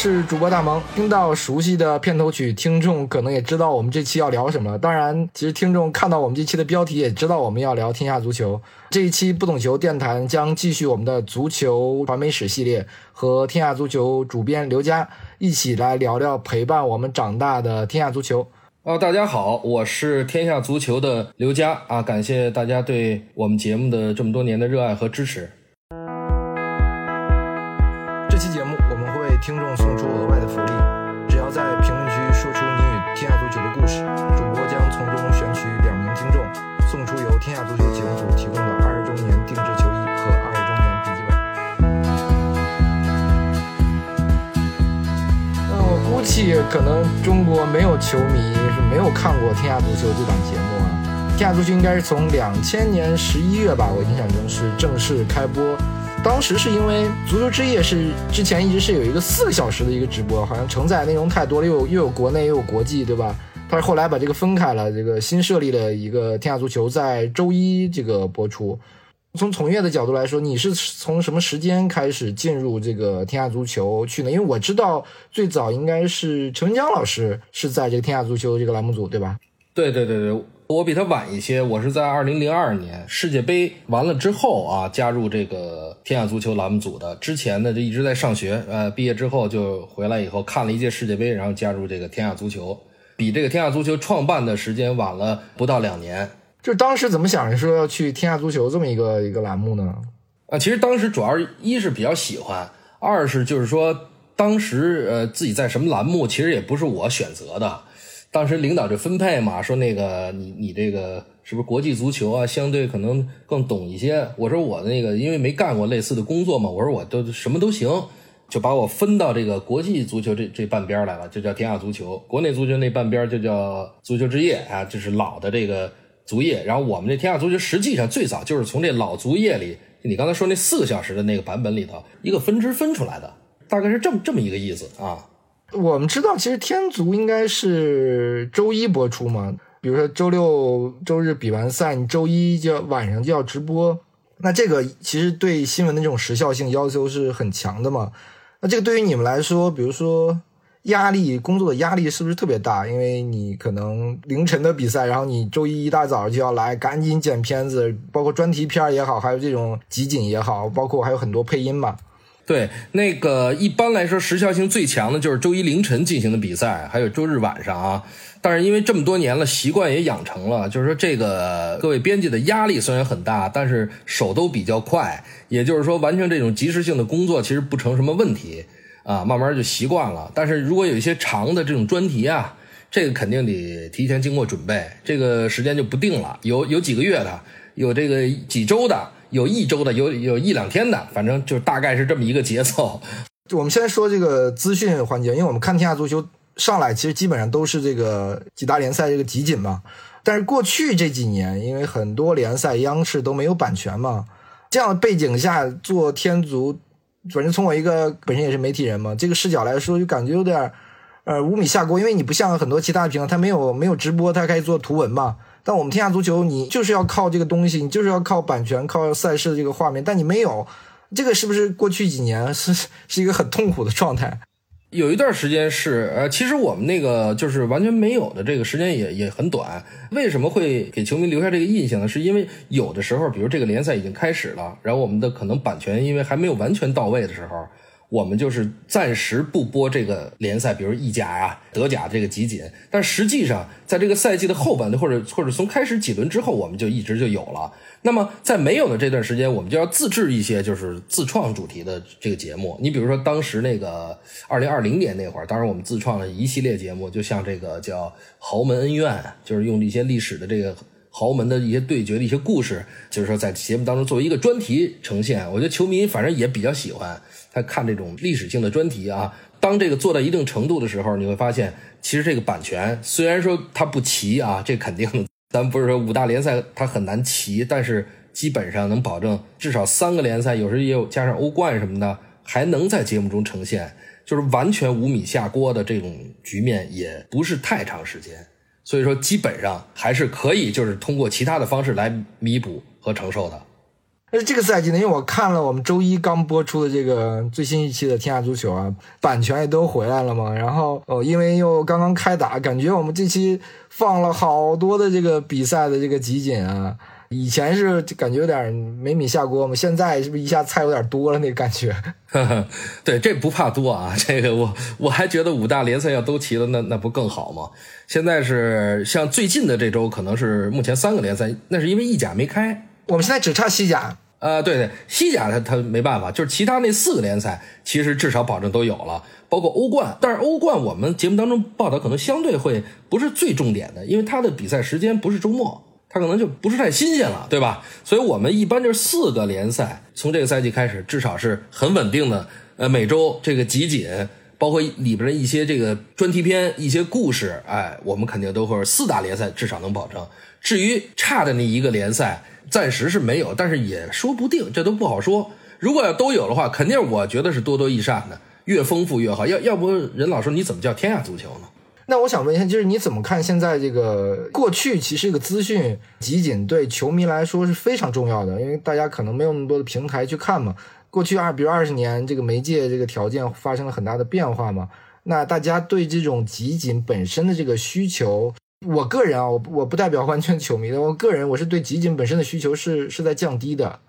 是主播大萌。听到熟悉的片头曲，听众可能也知道我们这期要聊什么。当然，其实听众看到我们这期的标题，也知道我们要聊天下足球。这一期不懂球电台将继续我们的足球传媒史系列，和天下足球主编刘佳一起来聊聊陪伴我们长大的天下足球。哦，大家好，我是天下足球的刘佳啊，感谢大家对我们节目的这么多年的热爱和支持。可能中国没有球迷是没有看过《天下足球》这档节目啊，《天下足球》应该是从两千年十一月吧，我印象中是正式开播。当时是因为足球之夜是之前一直是有一个四个小时的一个直播，好像承载内容太多了，又又有国内又有国际，对吧？但是后来把这个分开了，这个新设立了一个天下足球，在周一这个播出。从从业的角度来说，你是从什么时间开始进入这个天下足球去呢？因为我知道最早应该是陈文江老师是在这个天下足球这个栏目组，对吧？对对对对。我比他晚一些，我是在二零零二年世界杯完了之后啊，加入这个天下足球栏目组的。之前呢就一直在上学，呃，毕业之后就回来以后看了一届世界杯，然后加入这个天下足球，比这个天下足球创办的时间晚了不到两年。就当时怎么想着说要去天下足球这么一个一个栏目呢？啊，其实当时主要一是比较喜欢，二是就是说当时呃自己在什么栏目，其实也不是我选择的。当时领导就分配嘛，说那个你你这个是不是国际足球啊？相对可能更懂一些。我说我那个因为没干过类似的工作嘛，我说我都什么都行，就把我分到这个国际足球这这半边来了，就叫天下足球。国内足球那半边就叫足球之夜啊，就是老的这个足业。然后我们这天下足球实际上最早就是从这老足业里，你刚才说那四个小时的那个版本里头一个分支分出来的，大概是这么这么一个意思啊。我们知道，其实天足应该是周一播出嘛。比如说周六、周日比完赛，你周一就要晚上就要直播。那这个其实对新闻的这种时效性要求是很强的嘛。那这个对于你们来说，比如说压力、工作的压力是不是特别大？因为你可能凌晨的比赛，然后你周一一大早就要来赶紧剪片子，包括专题片也好，还有这种集锦也好，包括还有很多配音嘛。对，那个一般来说时效性最强的就是周一凌晨进行的比赛，还有周日晚上啊。但是因为这么多年了，习惯也养成了，就是说这个各位编辑的压力虽然很大，但是手都比较快，也就是说完成这种及时性的工作其实不成什么问题啊，慢慢就习惯了。但是如果有一些长的这种专题啊，这个肯定得提前经过准备，这个时间就不定了，有有几个月的，有这个几周的。有一周的，有有一两天的，反正就大概是这么一个节奏。我们先说这个资讯环节，因为我们看天下足球上来，其实基本上都是这个几大联赛这个集锦嘛。但是过去这几年，因为很多联赛央视都没有版权嘛，这样的背景下做天足，反正从我一个本身也是媒体人嘛，这个视角来说，就感觉有点呃五米下锅，因为你不像很多其他的平台，它没有没有直播，它可以做图文嘛。但我们天下足球，你就是要靠这个东西，你就是要靠版权、靠赛事的这个画面，但你没有，这个是不是过去几年 是是一个很痛苦的状态？有一段时间是，呃，其实我们那个就是完全没有的这个时间也也很短。为什么会给球迷留下这个印象呢？是因为有的时候，比如这个联赛已经开始了，然后我们的可能版权因为还没有完全到位的时候。我们就是暂时不播这个联赛，比如意甲呀、德甲这个集锦。但实际上，在这个赛季的后半段，或者或者从开始几轮之后，我们就一直就有了。那么在没有的这段时间，我们就要自制一些就是自创主题的这个节目。你比如说，当时那个二零二零年那会儿，当时我们自创了一系列节目，就像这个叫豪门恩怨，就是用一些历史的这个。豪门的一些对决的一些故事，就是说在节目当中作为一个专题呈现，我觉得球迷反正也比较喜欢他看这种历史性的专题啊。当这个做到一定程度的时候，你会发现，其实这个版权虽然说它不齐啊，这肯定咱不是说五大联赛它很难齐，但是基本上能保证至少三个联赛，有时也有加上欧冠什么的，还能在节目中呈现，就是完全五米下锅的这种局面也不是太长时间。所以说，基本上还是可以，就是通过其他的方式来弥补和承受的。那这个赛季呢，因为我看了我们周一刚播出的这个最新一期的《天下足球》啊，版权也都回来了嘛。然后哦，因为又刚刚开打，感觉我们这期放了好多的这个比赛的这个集锦啊。以前是感觉有点没米下锅嘛，现在是不是一下菜有点多了那感觉？对，这不怕多啊，这个我我还觉得五大联赛要都齐了，那那不更好吗？现在是像最近的这周，可能是目前三个联赛，那是因为意甲没开。我们现在只差西甲。呃，对对，西甲他他没办法，就是其他那四个联赛，其实至少保证都有了，包括欧冠。但是欧冠我们节目当中报道可能相对会不是最重点的，因为它的比赛时间不是周末。它可能就不是太新鲜了，对吧？所以我们一般就是四个联赛，从这个赛季开始，至少是很稳定的。呃，每周这个集锦，包括里边的一些这个专题片、一些故事，哎，我们肯定都会四大联赛至少能保证。至于差的那一个联赛，暂时是没有，但是也说不定，这都不好说。如果要都有的话，肯定我觉得是多多益善的，越丰富越好。要要不任老师你怎么叫天下足球呢？那我想问一下，就是你怎么看现在这个过去？其实这个资讯集锦对球迷来说是非常重要的，因为大家可能没有那么多的平台去看嘛。过去二，比如二十年，这个媒介这个条件发生了很大的变化嘛。那大家对这种集锦本身的这个需求，我个人啊，我我不代表完全球迷的，我个人我是对集锦本身的需求是是在降低的。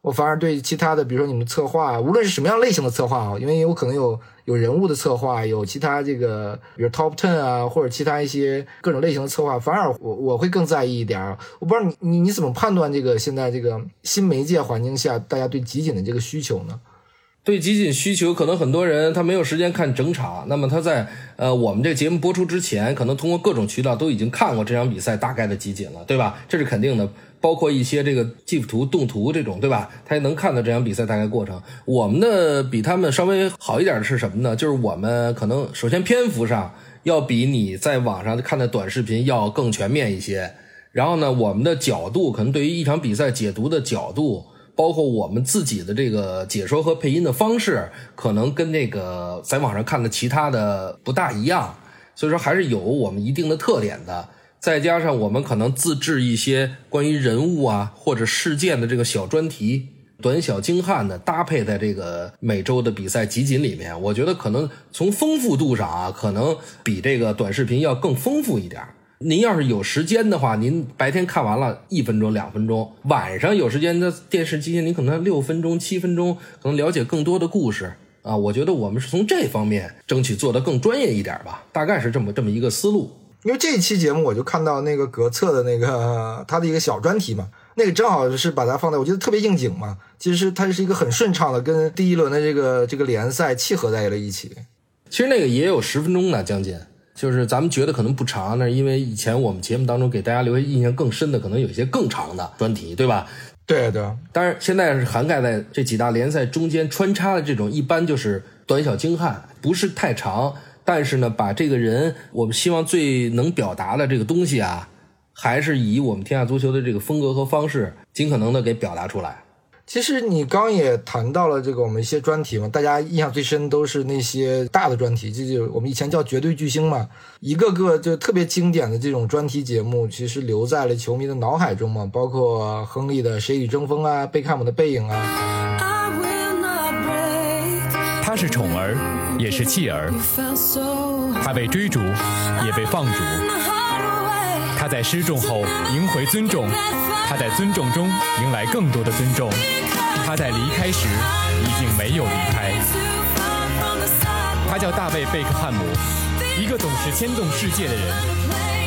我反而对其他的，比如说你们策划，无论是什么样类型的策划啊，因为有可能有有人物的策划，有其他这个，比如 top ten 啊，或者其他一些各种类型的策划，反而我我会更在意一点。我不知道你你你怎么判断这个现在这个新媒介环境下大家对集锦的这个需求呢？对集锦需求，可能很多人他没有时间看整场，那么他在呃我们这节目播出之前，可能通过各种渠道都已经看过这场比赛大概的集锦了，对吧？这是肯定的。包括一些这个 GIF 图、动图这种，对吧？他也能看到这场比赛大概过程。我们的比他们稍微好一点的是什么呢？就是我们可能首先篇幅上要比你在网上看的短视频要更全面一些。然后呢，我们的角度可能对于一场比赛解读的角度，包括我们自己的这个解说和配音的方式，可能跟那个在网上看的其他的不大一样。所以说，还是有我们一定的特点的。再加上我们可能自制一些关于人物啊或者事件的这个小专题，短小精悍的搭配在这个每周的比赛集锦里面，我觉得可能从丰富度上啊，可能比这个短视频要更丰富一点。您要是有时间的话，您白天看完了一分钟两分钟，晚上有时间的电视机，您可能六分钟七分钟，可能了解更多的故事啊。我觉得我们是从这方面争取做得更专业一点吧，大概是这么这么一个思路。因为这一期节目，我就看到那个格策的那个他的一个小专题嘛，那个正好是把它放在，我觉得特别应景嘛。其实它是一个很顺畅的，跟第一轮的这个这个联赛契合在了一起。其实那个也有十分钟呢，将近。就是咱们觉得可能不长，那因为以前我们节目当中给大家留下印象更深的，可能有一些更长的专题，对吧？对对。当然，现在是涵盖在这几大联赛中间穿插的这种，一般就是短小精悍，不是太长。但是呢，把这个人，我们希望最能表达的这个东西啊，还是以我们天下足球的这个风格和方式，尽可能的给表达出来。其实你刚也谈到了这个我们一些专题嘛，大家印象最深都是那些大的专题，这就我们以前叫绝对巨星嘛，一个个就特别经典的这种专题节目，其实留在了球迷的脑海中嘛，包括亨利的《谁与争锋》啊，贝克汉姆的《背影》啊。他是宠儿，也是弃儿。他被追逐，也被放逐。他在失重后赢回尊重，他在尊重中迎来更多的尊重。他在离开时已经没有离开。他叫大卫·贝克汉姆，一个总是牵动世界的人。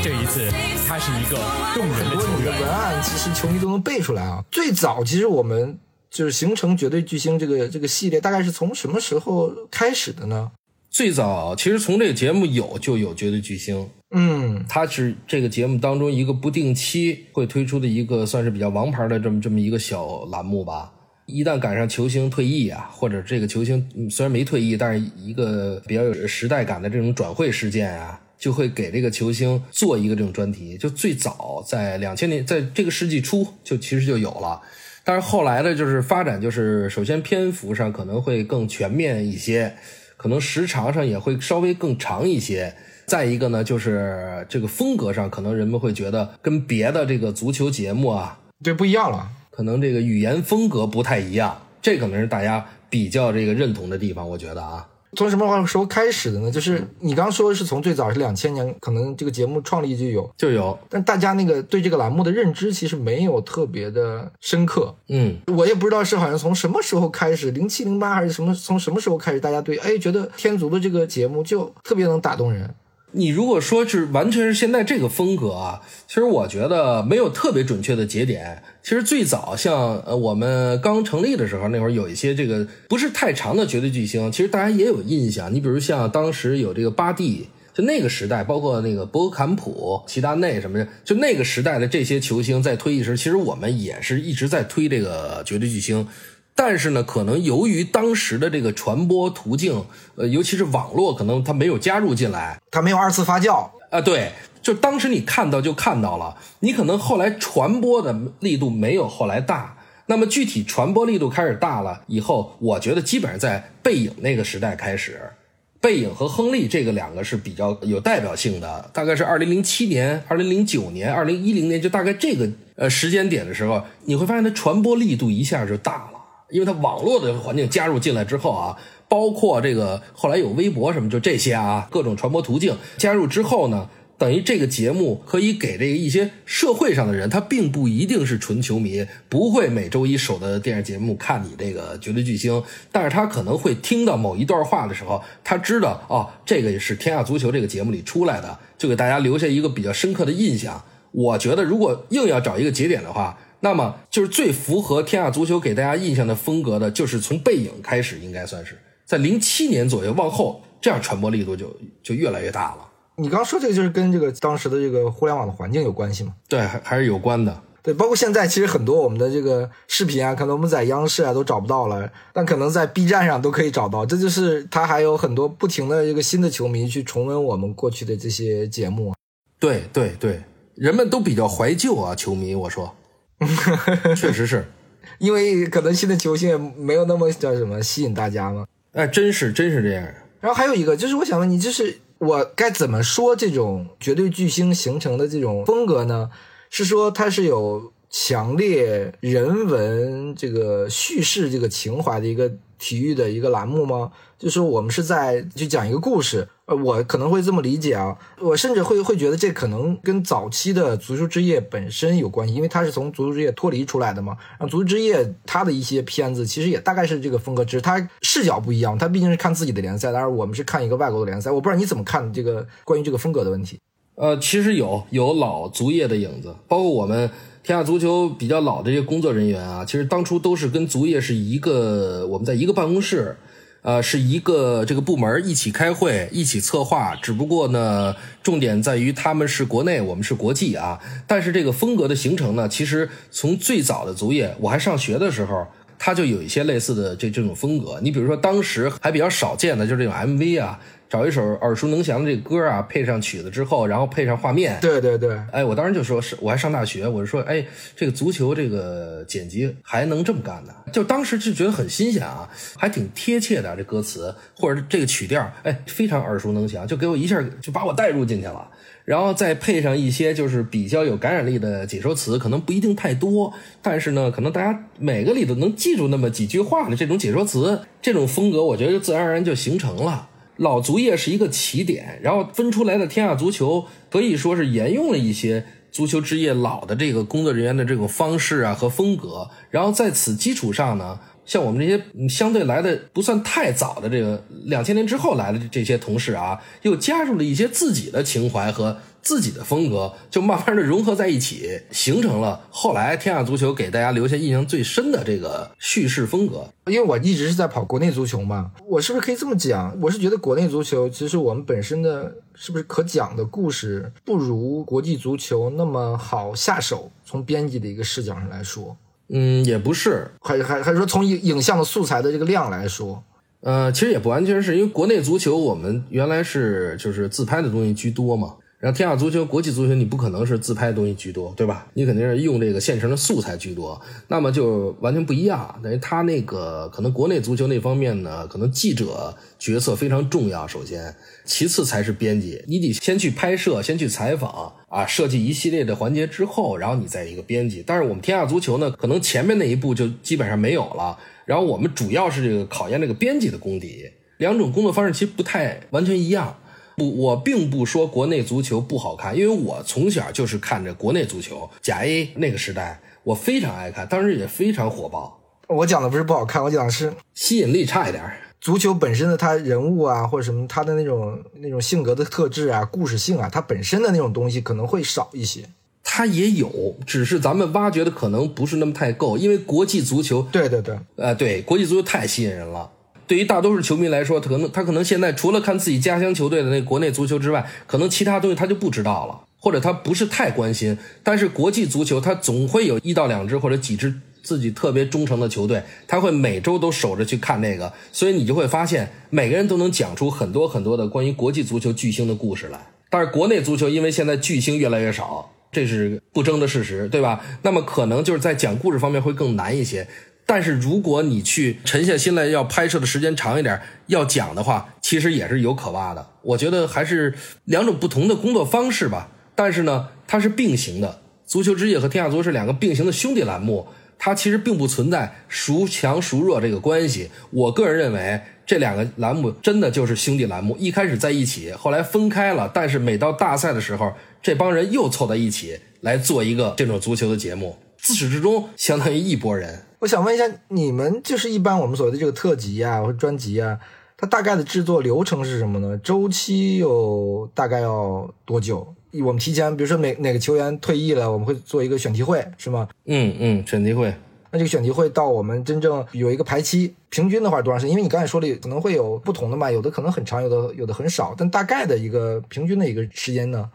这一次，他是一个动人的球员。文案其实球迷都能背出来啊。最早其实我们。就是形成绝对巨星这个这个系列，大概是从什么时候开始的呢？最早其实从这个节目有就有绝对巨星，嗯，它是这个节目当中一个不定期会推出的一个算是比较王牌的这么这么一个小栏目吧。一旦赶上球星退役啊，或者这个球星虽然没退役，但是一个比较有时代感的这种转会事件啊，就会给这个球星做一个这种专题。就最早在两千年，在这个世纪初就其实就有了。但是后来呢，就是发展，就是首先篇幅上可能会更全面一些，可能时长上也会稍微更长一些。再一个呢，就是这个风格上，可能人们会觉得跟别的这个足球节目啊，这不一样了。可能这个语言风格不太一样，这可能是大家比较这个认同的地方。我觉得啊，从什么时候开始的呢？就是你刚说的是从最早是两千年，可能这个节目创立就有，就有，但大家那个对这个栏目的认知其实没有特别的深刻。嗯，我也不知道是好像从什么时候开始，零七零八还是什么，从什么时候开始，大家对哎觉得天足的这个节目就特别能打动人。你如果说是完全是现在这个风格啊，其实我觉得没有特别准确的节点。其实最早像呃我们刚成立的时候，那会儿有一些这个不是太长的绝对巨星，其实大家也有印象。你比如像当时有这个巴蒂，就那个时代，包括那个博坎普、齐达内什么的，就那个时代的这些球星在推一时，其实我们也是一直在推这个绝对巨星。但是呢，可能由于当时的这个传播途径，呃，尤其是网络，可能它没有加入进来，它没有二次发酵啊。对，就当时你看到就看到了，你可能后来传播的力度没有后来大。那么具体传播力度开始大了以后，我觉得基本上在背影那个时代开始，背影和亨利这个两个是比较有代表性的，大概是二零零七年、二零零九年、二零一零年，就大概这个呃时间点的时候，你会发现它传播力度一下就大了。因为它网络的环境加入进来之后啊，包括这个后来有微博什么，就这些啊，各种传播途径加入之后呢，等于这个节目可以给这个一些社会上的人，他并不一定是纯球迷，不会每周一守的电视节目看你这个绝对巨星，但是他可能会听到某一段话的时候，他知道哦，这个是天下足球这个节目里出来的，就给大家留下一个比较深刻的印象。我觉得如果硬要找一个节点的话。那么就是最符合天下足球给大家印象的风格的，就是从背影开始，应该算是在零七年左右往后，这样传播力度就就越来越大了。你刚说这个就是跟这个当时的这个互联网的环境有关系吗？对，还还是有关的。对，包括现在其实很多我们的这个视频啊，可能我们在央视啊都找不到了，但可能在 B 站上都可以找到。这就是它还有很多不停的这个新的球迷去重温我们过去的这些节目。对对对，人们都比较怀旧啊，球迷，我说。确实是，因为可能新的球星没有那么叫什么吸引大家嘛。哎，真是真是这样。然后还有一个就是，我想问你，就是我该怎么说这种绝对巨星形成的这种风格呢？是说它是有强烈人文这个叙事这个情怀的一个体育的一个栏目吗？就是我们是在去讲一个故事。呃我可能会这么理解啊，我甚至会会觉得这可能跟早期的足球之夜本身有关系，因为它是从足球之夜脱离出来的嘛。然后足球之夜它的一些片子其实也大概是这个风格，只是它视角不一样，它毕竟是看自己的联赛，当然我们是看一个外国的联赛。我不知道你怎么看这个关于这个风格的问题。呃，其实有有老足业的影子，包括我们天下足球比较老的这些工作人员啊，其实当初都是跟足业是一个，我们在一个办公室。呃，是一个这个部门一起开会，一起策划。只不过呢，重点在于他们是国内，我们是国际啊。但是这个风格的形成呢，其实从最早的足业，我还上学的时候，它就有一些类似的这这种风格。你比如说，当时还比较少见的，就是这种 MV 啊。找一首耳熟能详的这歌啊，配上曲子之后，然后配上画面。对对对，哎，我当时就说是，我还上大学，我就说，哎，这个足球这个剪辑还能这么干呢？就当时就觉得很新鲜啊，还挺贴切的这歌词或者这个曲调，哎，非常耳熟能详，就给我一下就把我带入进去了。然后再配上一些就是比较有感染力的解说词，可能不一定太多，但是呢，可能大家每个里头能记住那么几句话的这种解说词，这种风格，我觉得自然而然就形成了。老足业是一个起点，然后分出来的天下足球可以说是沿用了一些足球之夜老的这个工作人员的这种方式啊和风格，然后在此基础上呢，像我们这些相对来的不算太早的这个两千年之后来的这些同事啊，又加入了一些自己的情怀和。自己的风格就慢慢的融合在一起，形成了后来天下足球给大家留下印象最深的这个叙事风格。因为我一直是在跑国内足球嘛，我是不是可以这么讲？我是觉得国内足球其实我们本身的是不是可讲的故事不如国际足球那么好下手？从编辑的一个视角上来说，嗯，也不是，还还还是说从影影像的素材的这个量来说，呃，其实也不完全是因为国内足球我们原来是就是自拍的东西居多嘛。然后天下足球、国际足球，你不可能是自拍的东西居多，对吧？你肯定是用这个现成的素材居多，那么就完全不一样。等于他那个可能国内足球那方面呢，可能记者角色非常重要，首先，其次才是编辑。你得先去拍摄，先去采访啊，设计一系列的环节之后，然后你再一个编辑。但是我们天下足球呢，可能前面那一步就基本上没有了。然后我们主要是这个考验这个编辑的功底，两种工作方式其实不太完全一样。不，我并不说国内足球不好看，因为我从小就是看着国内足球，甲 A 那个时代，我非常爱看，当时也非常火爆。我讲的不是不好看，我讲的是吸引力差一点。足球本身的它人物啊，或者什么它的那种那种性格的特质啊、故事性啊，它本身的那种东西可能会少一些。它也有，只是咱们挖掘的可能不是那么太够，因为国际足球，对对对，呃，对，国际足球太吸引人了。对于大多数球迷来说，他可能他可能现在除了看自己家乡球队的那国内足球之外，可能其他东西他就不知道了，或者他不是太关心。但是国际足球，他总会有一到两支或者几支自己特别忠诚的球队，他会每周都守着去看那个，所以你就会发现每个人都能讲出很多很多的关于国际足球巨星的故事来。但是国内足球，因为现在巨星越来越少，这是不争的事实，对吧？那么可能就是在讲故事方面会更难一些。但是如果你去沉下心来，要拍摄的时间长一点，要讲的话，其实也是有可挖的。我觉得还是两种不同的工作方式吧。但是呢，它是并行的。足球之夜和天下足是两个并行的兄弟栏目，它其实并不存在孰强孰弱这个关系。我个人认为，这两个栏目真的就是兄弟栏目，一开始在一起，后来分开了。但是每到大赛的时候，这帮人又凑在一起来做一个这种足球的节目，自始至终相当于一拨人。我想问一下，你们就是一般我们所谓的这个特辑啊，或者专辑啊，它大概的制作流程是什么呢？周期有大概要多久？我们提前，比如说哪哪个球员退役了，我们会做一个选题会，是吗？嗯嗯，选题会。那这个选题会到我们真正有一个排期，平均的话多长时间？因为你刚才说的可能会有不同的嘛，有的可能很长，有的有的很少，但大概的一个平均的一个时间呢？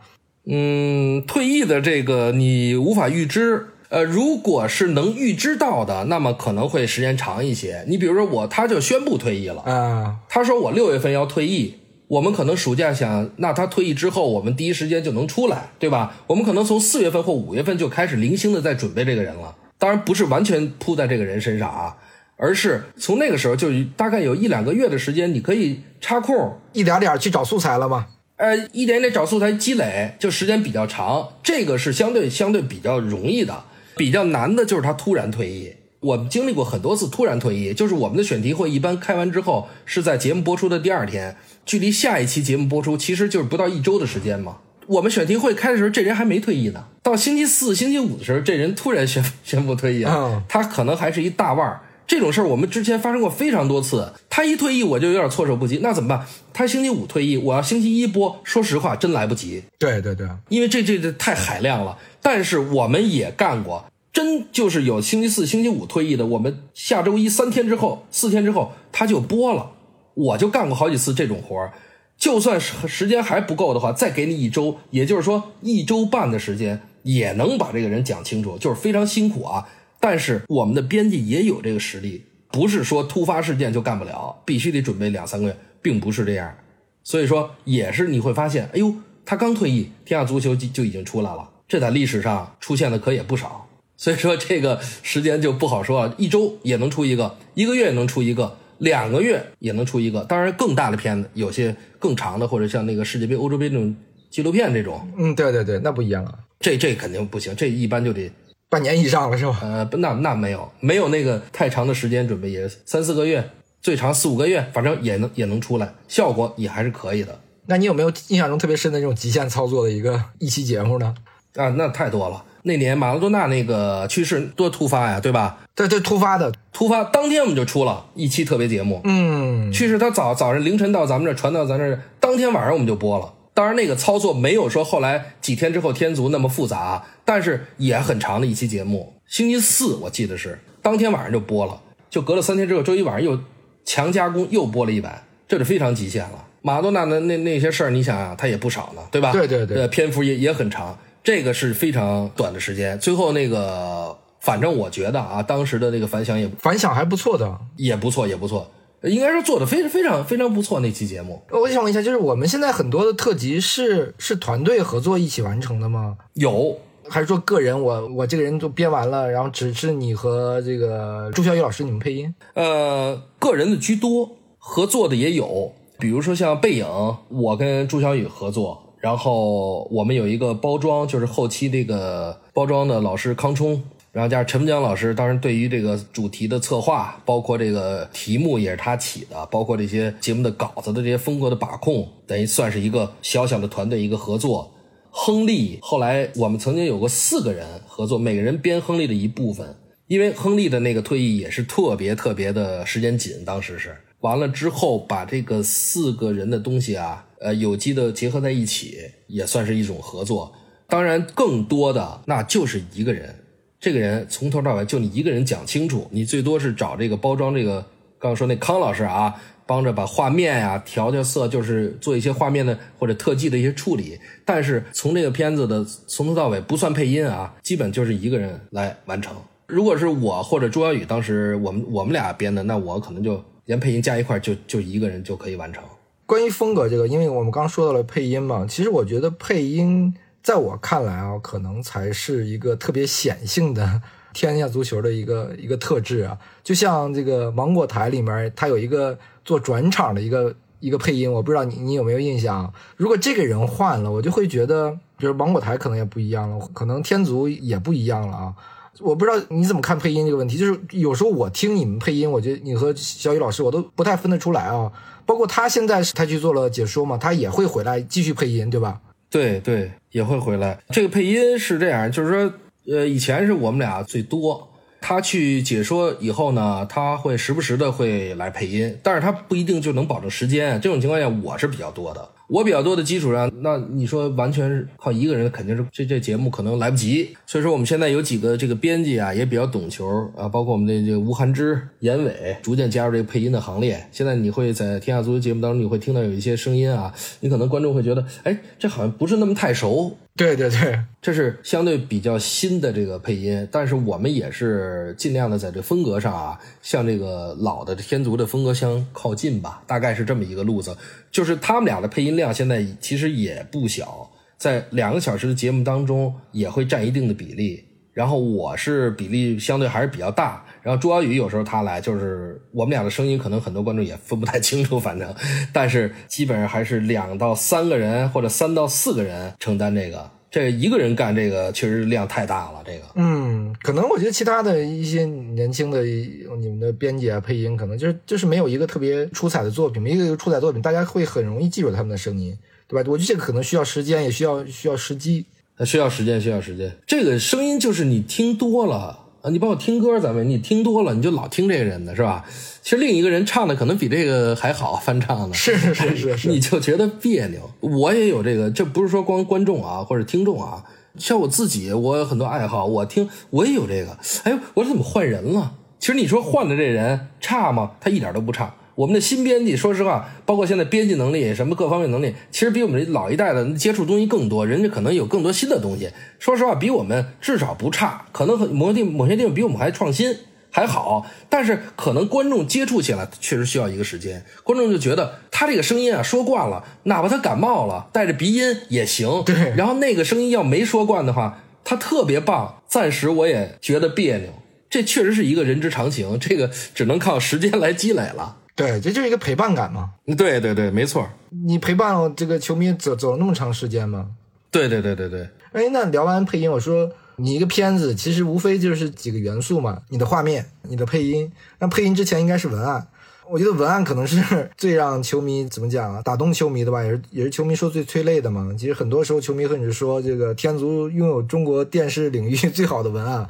嗯，退役的这个你无法预知。呃，如果是能预知到的，那么可能会时间长一些。你比如说我，他就宣布退役了啊。他说我六月份要退役，我们可能暑假想，那他退役之后，我们第一时间就能出来，对吧？我们可能从四月份或五月份就开始零星的在准备这个人了。当然不是完全扑在这个人身上啊，而是从那个时候就大概有一两个月的时间，你可以插空一点点去找素材了吗？呃，一点点找素材积累，就时间比较长，这个是相对相对比较容易的。比较难的就是他突然退役，我们经历过很多次突然退役，就是我们的选题会一般开完之后是在节目播出的第二天，距离下一期节目播出其实就是不到一周的时间嘛。我们选题会开的时候，这人还没退役呢，到星期四、星期五的时候，这人突然宣宣布退役了，他可能还是一大腕儿。这种事儿我们之前发生过非常多次，他一退役我就有点措手不及，那怎么办？他星期五退役，我要星期一播，说实话真来不及。对对对，因为这这这太海量了。但是我们也干过，真就是有星期四、星期五退役的，我们下周一三天之后、四天之后他就播了。我就干过好几次这种活儿，就算是时间还不够的话，再给你一周，也就是说一周半的时间，也能把这个人讲清楚，就是非常辛苦啊。但是我们的编辑也有这个实力，不是说突发事件就干不了，必须得准备两三个月，并不是这样。所以说，也是你会发现，哎呦，他刚退役，天下足球就就已经出来了。这在历史上出现的可也不少，所以说这个时间就不好说啊。一周也能出一个，一个月也能出一个，两个月也能出一个。当然，更大的片子，有些更长的，或者像那个世界杯、欧洲杯那种纪录片这种，嗯，对对对，那不一样啊。这这肯定不行，这一般就得半年以上了，是吧？呃，那那没有没有那个太长的时间准备，也三四个月，最长四五个月，反正也能也能出来，效果也还是可以的。那你有没有印象中特别深的这种极限操作的一个一期节目呢？啊，那太多了。那年马拉多纳那个去世多突发呀，对吧？对对，突发的，突发当天我们就出了一期特别节目。嗯，去世他早早上凌晨到咱们这传到咱这，当天晚上我们就播了。当然那个操作没有说后来几天之后天足那么复杂，但是也很长的一期节目。星期四我记得是当天晚上就播了，就隔了三天之后，周一晚上又强加工又播了一版，这就非常极限了。马拉多纳的那那些事儿，你想想他也不少呢，对吧？对对对，篇幅也也很长。这个是非常短的时间，最后那个，反正我觉得啊，当时的那个反响也反响还不错的，也不错，也不错。应该说做的非常非常非常不错那期节目。我想问一下，就是我们现在很多的特辑是是团队合作一起完成的吗？有，还是说个人我我这个人都编完了，然后只是你和这个朱小雨老师你们配音？呃，个人的居多，合作的也有，比如说像背影，我跟朱小雨合作，然后我们有一个包装，就是后期这个包装的老师康冲。然后加上陈文江老师，当然对于这个主题的策划，包括这个题目也是他起的，包括这些节目的稿子的这些风格的把控，等于算是一个小小的团队一个合作。亨利后来我们曾经有过四个人合作，每个人编亨利的一部分，因为亨利的那个退役也是特别特别的时间紧，当时是完了之后把这个四个人的东西啊，呃，有机的结合在一起，也算是一种合作。当然，更多的那就是一个人。这个人从头到尾就你一个人讲清楚，你最多是找这个包装这个，刚刚说那康老师啊，帮着把画面呀调调色，就是做一些画面的或者特技的一些处理。但是从这个片子的从头到尾不算配音啊，基本就是一个人来完成。如果是我或者朱小雨当时我们我们俩编的，那我可能就连配音加一块就就一个人就可以完成。关于风格这个，因为我们刚说到了配音嘛，其实我觉得配音。在我看来啊，可能才是一个特别显性的 天下足球的一个一个特质啊。就像这个芒果台里面，它有一个做转场的一个一个配音，我不知道你你有没有印象？如果这个人换了，我就会觉得，比如芒果台可能也不一样了，可能天足也不一样了啊。我不知道你怎么看配音这个问题。就是有时候我听你们配音，我觉得你和小雨老师我都不太分得出来啊。包括他现在他去做了解说嘛，他也会回来继续配音，对吧？对对，也会回来。这个配音是这样，就是说，呃，以前是我们俩最多，他去解说以后呢，他会时不时的会来配音，但是他不一定就能保证时间。这种情况下，我是比较多的。我比较多的基础上，那你说完全是靠一个人，肯定是这这节目可能来不及。所以说，我们现在有几个这个编辑啊，也比较懂球啊，包括我们的这个吴涵之、严伟，逐渐加入这个配音的行列。现在你会在天下足球节目当中，你会听到有一些声音啊，你可能观众会觉得，哎，这好像不是那么太熟。对对对，这是相对比较新的这个配音，但是我们也是尽量的在这风格上啊，向这个老的天足的风格相靠近吧，大概是这么一个路子。就是他们俩的配音量现在其实也不小，在两个小时的节目当中也会占一定的比例。然后我是比例相对还是比较大，然后朱小雨有时候他来，就是我们俩的声音可能很多观众也分不太清楚，反正，但是基本上还是两到三个人或者三到四个人承担这个，这一个人干这个确实量太大了，这个。嗯，可能我觉得其他的一些年轻的你们的编辑啊、配音，可能就是就是没有一个特别出彩的作品，没有一个出彩作品，大家会很容易记住他们的声音，对吧？我觉得这个可能需要时间，也需要需要时机。那需要时间，需要时间。这个声音就是你听多了啊，你包括听歌，咱们你听多了，你就老听这个人的是吧？其实另一个人唱的可能比这个还好，翻唱的，是是是是是，你就觉得别扭。我也有这个，这不是说光观众啊或者听众啊，像我自己，我有很多爱好，我听我也有这个。哎，我说怎么换人了？其实你说换的这人差吗？他一点都不差。我们的新编辑，说实话，包括现在编辑能力什么各方面能力，其实比我们这老一代的接触东西更多，人家可能有更多新的东西。说实话，比我们至少不差，可能某些地某些地方比我们还创新还好。但是可能观众接触起来确实需要一个时间，观众就觉得他这个声音啊说惯了，哪怕他感冒了带着鼻音也行。对。然后那个声音要没说惯的话，他特别棒，暂时我也觉得别扭。这确实是一个人之常情，这个只能靠时间来积累了。对，这就是一个陪伴感嘛。对对对，没错。你陪伴了这个球迷走走了那么长时间吗？对对对对对。哎，那聊完配音，我说你一个片子其实无非就是几个元素嘛，你的画面，你的配音。那配音之前应该是文案，我觉得文案可能是最让球迷怎么讲啊，打动球迷的吧，也是 也是球迷说最催泪的嘛。其实很多时候球迷和你说这个天足拥有中国电视领域最好的文案。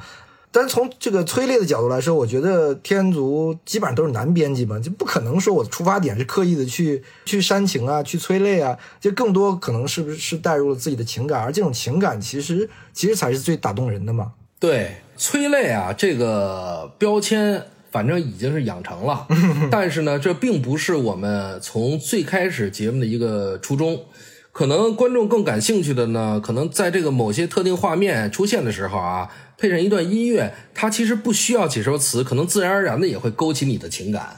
但从这个催泪的角度来说，我觉得天足基本上都是男编辑嘛，就不可能说我的出发点是刻意的去 去煽情啊，去催泪啊，就更多可能是不是是带入了自己的情感，而这种情感其实其实才是最打动人的嘛。对，催泪啊这个标签反正已经是养成了，但是呢，这并不是我们从最开始节目的一个初衷。可能观众更感兴趣的呢，可能在这个某些特定画面出现的时候啊。配上一段音乐，它其实不需要几首词，可能自然而然的也会勾起你的情感。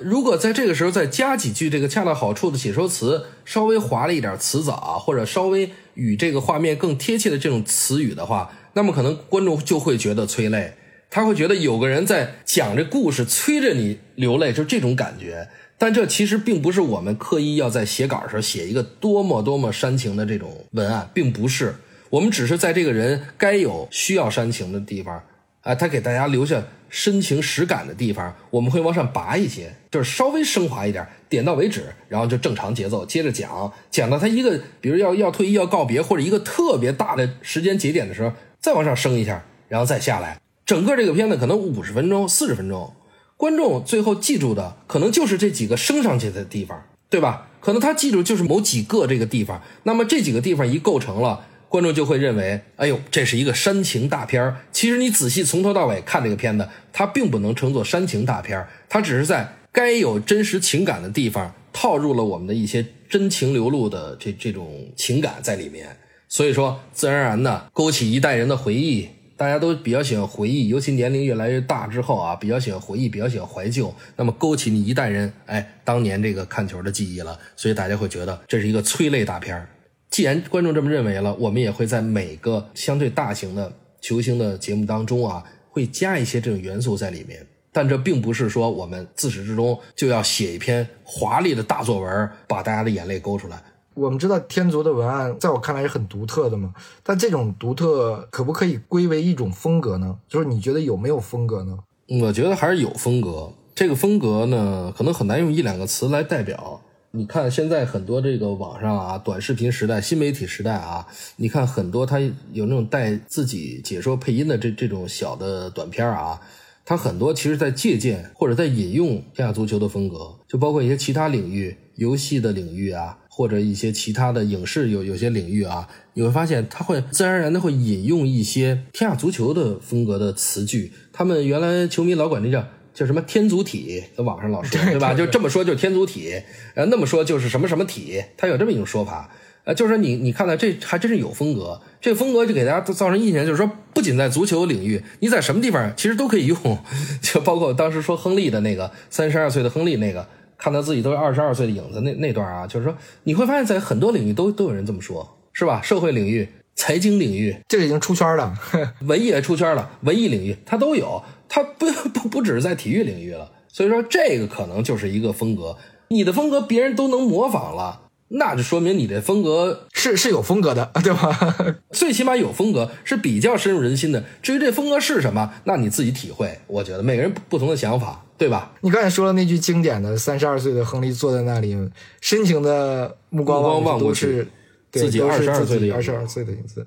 如果在这个时候再加几句这个恰到好处的写收词，稍微华丽一点词藻，或者稍微与这个画面更贴切的这种词语的话，那么可能观众就会觉得催泪，他会觉得有个人在讲这故事，催着你流泪，就这种感觉。但这其实并不是我们刻意要在写稿时候写一个多么多么煽情的这种文案，并不是。我们只是在这个人该有需要煽情的地方，啊，他给大家留下。深情实感的地方，我们会往上拔一些，就是稍微升华一点，点到为止，然后就正常节奏，接着讲，讲到他一个，比如要要退役要告别，或者一个特别大的时间节点的时候，再往上升一下，然后再下来。整个这个片子可能五十分钟、四十分钟，观众最后记住的可能就是这几个升上去的地方，对吧？可能他记住就是某几个这个地方，那么这几个地方一构成了。观众就会认为，哎呦，这是一个煽情大片。其实你仔细从头到尾看这个片子，它并不能称作煽情大片，它只是在该有真实情感的地方套入了我们的一些真情流露的这这种情感在里面。所以说，自然而然的勾起一代人的回忆。大家都比较喜欢回忆，尤其年龄越来越大之后啊，比较喜欢回忆，比较喜欢怀旧。那么勾起你一代人哎当年这个看球的记忆了，所以大家会觉得这是一个催泪大片儿。既然观众这么认为了，我们也会在每个相对大型的球星的节目当中啊，会加一些这种元素在里面。但这并不是说我们自始至终就要写一篇华丽的大作文，把大家的眼泪勾出来。我们知道天足的文案在我看来是很独特的嘛，但这种独特可不可以归为一种风格呢？就是你觉得有没有风格呢？我觉得还是有风格。这个风格呢，可能很难用一两个词来代表。你看现在很多这个网上啊，短视频时代、新媒体时代啊，你看很多他有那种带自己解说配音的这这种小的短片啊，他很多其实在借鉴或者在引用天下足球的风格，就包括一些其他领域、游戏的领域啊，或者一些其他的影视有有些领域啊，你会发现他会自然而然的会引用一些天下足球的风格的词句，他们原来球迷老管这叫。就什么天足体，在网上老说，对吧？就这么说就是天足体，呃，那么说就是什么什么体，他有这么一种说法，呃，就是说你你看到这还真是有风格，这个风格就给大家造成印象，就是说不仅在足球领域，你在什么地方其实都可以用，就包括当时说亨利的那个三十二岁的亨利那个，看到自己都是二十二岁的影子那那段啊，就是说你会发现在很多领域都都有人这么说，是吧？社会领域、财经领域，这个已经出圈了，文艺也出圈了，文艺领域它都有。它不不不只是在体育领域了，所以说这个可能就是一个风格。你的风格别人都能模仿了，那就说明你的风格是是有风格的，对吧？最起码有风格是比较深入人心的。至于这风格是什么，那你自己体会。我觉得每个人不同的想法，对吧？你刚才说了那句经典的“三十二岁的亨利坐在那里，深情的目光望过去，自己二十二岁的二十二岁的影子。”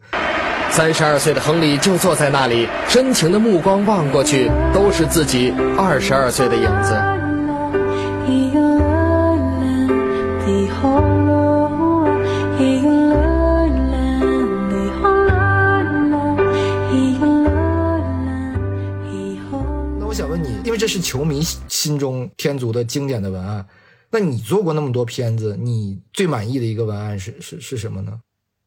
三十二岁的亨利就坐在那里，深情的目光望过去，都是自己二十二岁的影子。那我想问你，因为这是球迷心中天足的经典的文案，那你做过那么多片子，你最满意的一个文案是是是什么呢？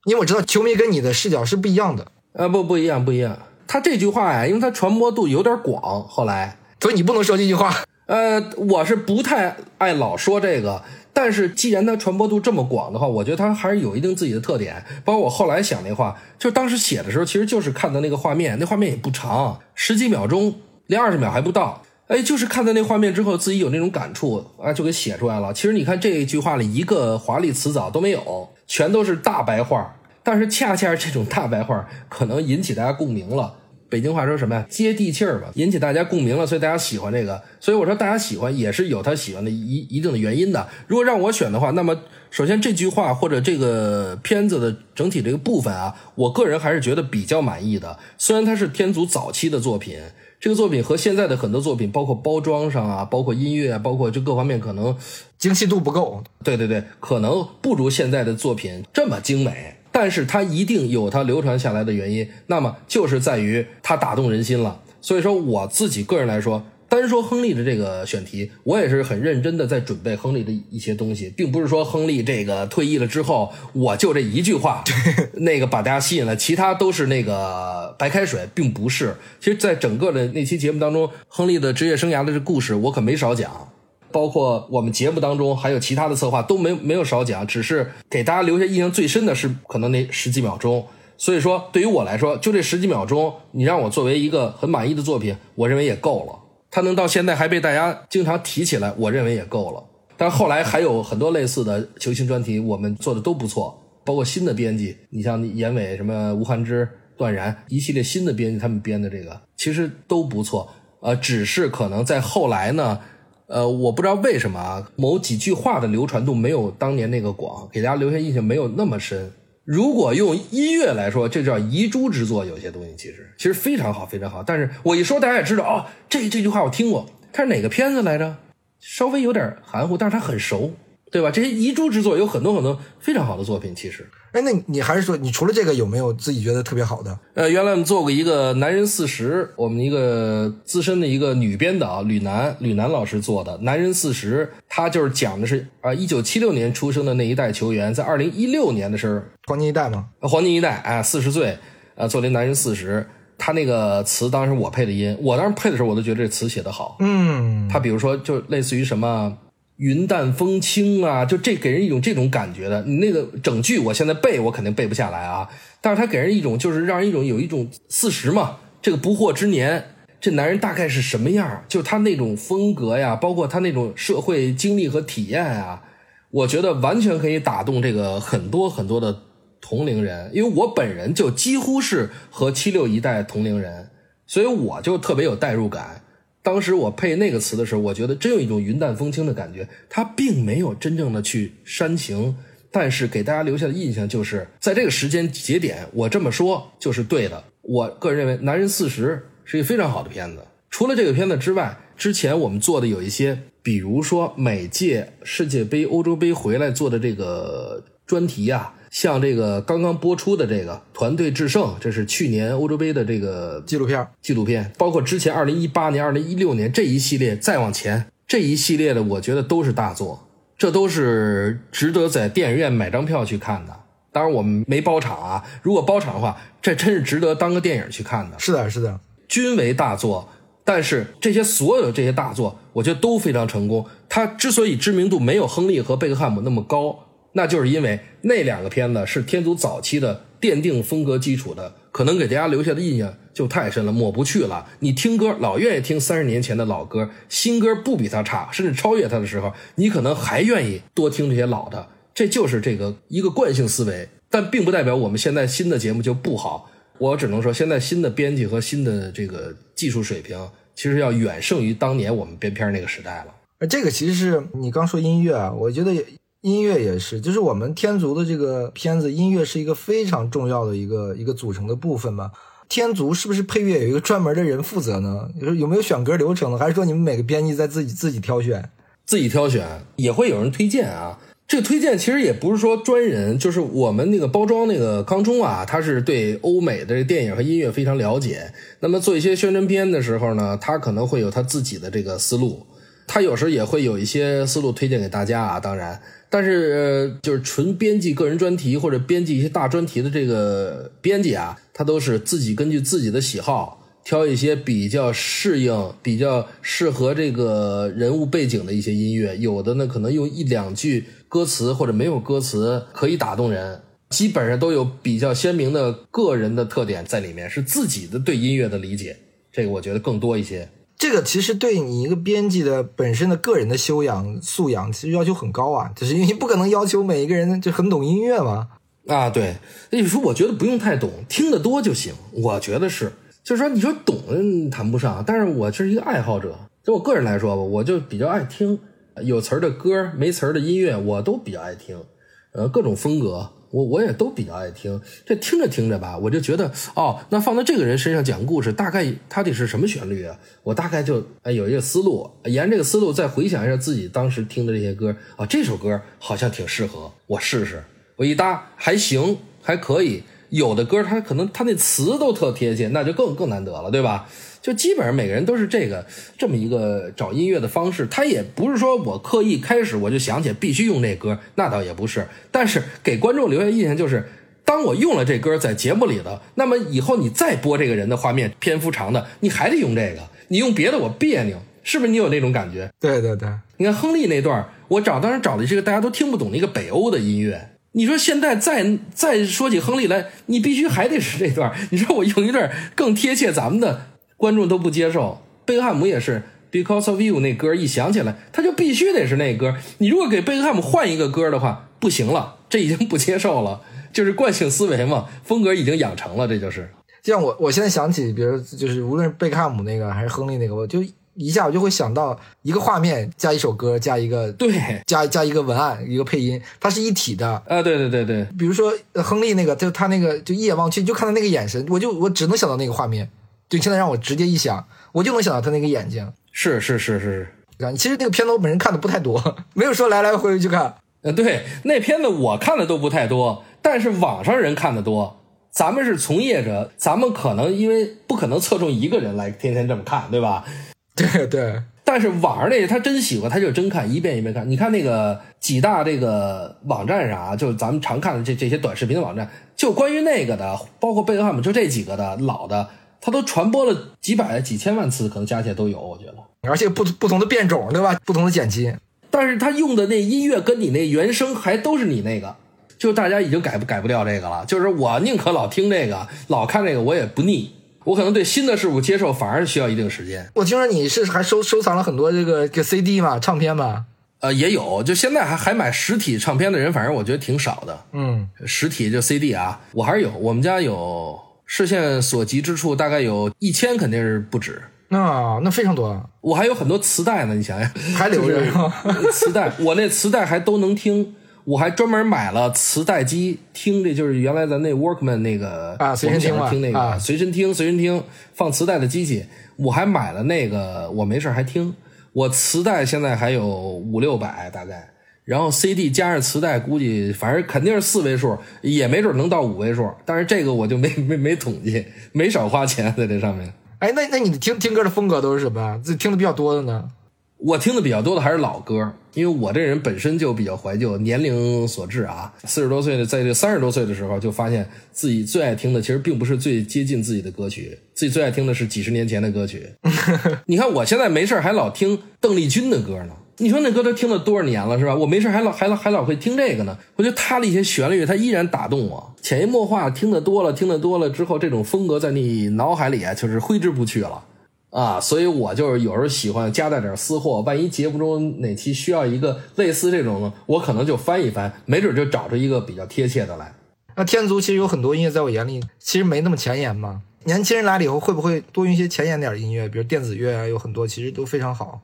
因为我知道球迷跟你的视角是不一样的，呃，不不一样，不一样。他这句话呀，因为他传播度有点广，后来，所以你不能说这句话。呃，我是不太爱老说这个，但是既然他传播度这么广的话，我觉得他还是有一定自己的特点。包括我后来想那话，就当时写的时候，其实就是看到那个画面，那画面也不长，十几秒钟，连二十秒还不到。哎，就是看到那画面之后，自己有那种感触啊，就给写出来了。其实你看这一句话里，一个华丽词藻都没有。全都是大白话，但是恰恰这种大白话可能引起大家共鸣了。北京话说什么呀？接地气儿吧，引起大家共鸣了，所以大家喜欢这个。所以我说大家喜欢也是有他喜欢的一一定的原因的。如果让我选的话，那么首先这句话或者这个片子的整体这个部分啊，我个人还是觉得比较满意的。虽然它是天祖早期的作品。这个作品和现在的很多作品，包括包装上啊，包括音乐，包括这各方面，可能精细度不够。对对对，可能不如现在的作品这么精美。但是它一定有它流传下来的原因，那么就是在于它打动人心了。所以说，我自己个人来说。单说亨利的这个选题，我也是很认真的在准备亨利的一些东西，并不是说亨利这个退役了之后，我就这一句话，那个把大家吸引了，其他都是那个白开水，并不是。其实，在整个的那期节目当中，亨利的职业生涯的这故事，我可没少讲。包括我们节目当中还有其他的策划都没没有少讲，只是给大家留下印象最深的是可能那十几秒钟。所以说，对于我来说，就这十几秒钟，你让我作为一个很满意的作品，我认为也够了。他能到现在还被大家经常提起来，我认为也够了。但后来还有很多类似的球星专题，我们做的都不错。包括新的编辑，你像严伟、什么吴晗之、段然一系列新的编辑，他们编的这个其实都不错。呃，只是可能在后来呢，呃，我不知道为什么啊，某几句话的流传度没有当年那个广，给大家留下印象没有那么深。如果用音乐来说，这叫遗珠之作。有些东西其实其实非常好，非常好。但是我一说，大家也知道哦，这这句话我听过，它是哪个片子来着？稍微有点含糊，但是它很熟。对吧？这些遗珠之作有很多很多非常好的作品，其实。哎，那你还是说，你除了这个有没有自己觉得特别好的？呃，原来我们做过一个《男人四十》，我们一个资深的一个女编导吕楠，吕楠老师做的《男人四十》，他就是讲的是啊，一九七六年出生的那一代球员，在二零一六年的时候，黄金一代嘛？黄金一代，哎，四十岁，啊，做了《男人四十》，他那个词当时我配的音，我当时配的时候，我都觉得这词写得好。嗯，他比如说，就类似于什么。云淡风轻啊，就这给人一种这种感觉的。你那个整句，我现在背我肯定背不下来啊。但是他给人一种就是让人一种有一种四十嘛，这个不惑之年，这男人大概是什么样？就他那种风格呀，包括他那种社会经历和体验啊，我觉得完全可以打动这个很多很多的同龄人。因为我本人就几乎是和七六一代同龄人，所以我就特别有代入感。当时我配那个词的时候，我觉得真有一种云淡风轻的感觉。他并没有真正的去煽情，但是给大家留下的印象就是，在这个时间节点，我这么说就是对的。我个人认为，《男人四十》是一个非常好的片子。除了这个片子之外，之前我们做的有一些，比如说每届世界杯、欧洲杯回来做的这个专题呀。像这个刚刚播出的这个团队制胜，这是去年欧洲杯的这个纪录片。纪录片包括之前二零一八年、二零一六年这一系列，再往前这一系列的，我觉得都是大作，这都是值得在电影院买张票去看的。当然我们没包场啊，如果包场的话，这真是值得当个电影去看的。是的，是的，均为大作。但是这些所有这些大作，我觉得都非常成功。它之所以知名度没有亨利和贝克汉姆那么高。那就是因为那两个片子是天族早期的奠定风格基础的，可能给大家留下的印象就太深了，抹不去了。你听歌老愿意听三十年前的老歌，新歌不比它差，甚至超越它的时候，你可能还愿意多听这些老的。这就是这个一个惯性思维，但并不代表我们现在新的节目就不好。我只能说，现在新的编辑和新的这个技术水平，其实要远胜于当年我们编片那个时代了。这个其实是你刚说音乐啊，我觉得。音乐也是，就是我们天族的这个片子，音乐是一个非常重要的一个一个组成的部分嘛。天族是不是配乐有一个专门的人负责呢？有有没有选歌流程呢？还是说你们每个编辑在自己自己挑选？自己挑选也会有人推荐啊。这个推荐其实也不是说专人，就是我们那个包装那个康中啊，他是对欧美的电影和音乐非常了解。那么做一些宣传片的时候呢，他可能会有他自己的这个思路，他有时候也会有一些思路推荐给大家啊。当然。但是，就是纯编辑个人专题或者编辑一些大专题的这个编辑啊，他都是自己根据自己的喜好挑一些比较适应、比较适合这个人物背景的一些音乐。有的呢，可能用一两句歌词或者没有歌词可以打动人，基本上都有比较鲜明的个人的特点在里面，是自己的对音乐的理解。这个我觉得更多一些。这个其实对你一个编辑的本身的个人的修养素养，其实要求很高啊，就是因为不可能要求每一个人就很懂音乐嘛。啊，对，那你说我觉得不用太懂，听得多就行。我觉得是，就是说你说懂谈不上，但是我就是一个爱好者。就我个人来说吧，我就比较爱听有词儿的歌，没词儿的音乐，我都比较爱听，呃，各种风格。我我也都比较爱听，这听着听着吧，我就觉得哦，那放到这个人身上讲故事，大概他得是什么旋律啊？我大概就哎有一个思路，沿这个思路再回想一下自己当时听的这些歌啊，这首歌好像挺适合我试试，我一搭还行，还可以。有的歌他可能他那词都特贴切，那就更更难得了，对吧？就基本上每个人都是这个这么一个找音乐的方式，他也不是说我刻意开始我就想起必须用这歌，那倒也不是。但是给观众留下印象就是，当我用了这歌在节目里的，那么以后你再播这个人的画面篇幅长的，你还得用这个，你用别的我别扭，是不是？你有那种感觉？对对对，你看亨利那段，我找当时找的是个大家都听不懂的一个北欧的音乐。你说现在再再说起亨利来，你必须还得是这段。你说我用一段更贴切咱们的，观众都不接受。贝克汉姆也是，Because of You 那歌一响起来，他就必须得是那歌。你如果给贝克汉姆换一个歌的话，不行了，这已经不接受了，就是惯性思维嘛，风格已经养成了，这就是。就像我，我现在想起，比如就是无论是贝克汉姆那个还是亨利那个，我就。一下我就会想到一个画面加一首歌加一个对加加一个文案一个配音，它是一体的啊！对对对对，比如说亨利那个，就他那个就一眼望去就看他那个眼神，我就我只能想到那个画面。就现在让我直接一想，我就能想到他那个眼睛。是是是是是，其实那个片子我本身看的不太多，没有说来来回回去看。呃，对，那片子我看的都不太多，但是网上人看的多。咱们是从业者，咱们可能因为不可能侧重一个人来天天这么看，对吧？对对，但是网上那些他真喜欢，他就真看一遍一遍看。你看那个几大这个网站上啊，就是咱们常看的这这些短视频的网站，就关于那个的，包括贝克汉姆，就这几个的老的，他都传播了几百几千万次，可能加起来都有，我觉得。而且不不同的变种，对吧？不同的剪辑，但是他用的那音乐跟你那原声还都是你那个，就大家已经改不改不掉这个了。就是我宁可老听这个，老看这个，我也不腻。我可能对新的事物接受反而需要一定时间。我听说你是还收收藏了很多这个这 CD 嘛，唱片嘛？呃，也有，就现在还还买实体唱片的人，反正我觉得挺少的。嗯，实体就 CD 啊，我还是有，我们家有，视线所及之处大概有一千，肯定是不止。那那非常多。我还有很多磁带呢，你想想，还留着 磁带，我那磁带还都能听。我还专门买了磁带机听，这就是原来咱那 Workman 那个啊，随身听听那个随身听随身听放磁带的机器，我还买了那个，我没事还听。我磁带现在还有五六百大概，然后 CD 加上磁带，估计反正肯定是四位数，也没准能到五位数。但是这个我就没没没统计，没少花钱在这上面。哎，那那你听听歌的风格都是什么呀？自己听的比较多的呢？我听的比较多的还是老歌，因为我这人本身就比较怀旧，年龄所致啊。四十多岁的，在这三十多岁的时候，就发现自己最爱听的其实并不是最接近自己的歌曲，自己最爱听的是几十年前的歌曲。你看我现在没事还老听邓丽君的歌呢，你说那歌都听了多少年了，是吧？我没事还老还老还老会听这个呢。我觉得他的一些旋律，他依然打动我，潜移默化听得多了，听得多了之后，这种风格在你脑海里啊，就是挥之不去了。啊，所以我就是有时候喜欢夹带点私货，万一节目中哪期需要一个类似这种的，我可能就翻一翻，没准就找着一个比较贴切的来。那天族其实有很多音乐，在我眼里其实没那么前沿嘛。年轻人来了以后，会不会多用一些前沿点音乐，比如电子乐啊，有很多其实都非常好。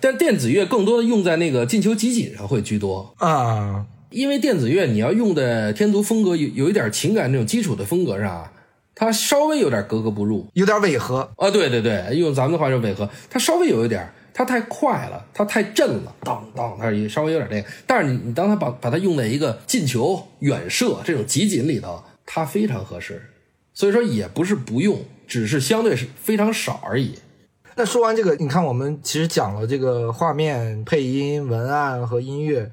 但电子乐更多的用在那个进球集锦上会居多啊，因为电子乐你要用的天族风格有有一点情感那种基础的风格上啊。它稍微有点格格不入，有点违和啊！对对对，用咱们的话就违和。它稍微有一点，它太快了，它太震了，当当，它稍微有点这个。但是你你当它把把它用在一个进球、远射这种集锦里头，它非常合适。所以说也不是不用，只是相对是非常少而已。那说完这个，你看我们其实讲了这个画面、配音、文案和音乐，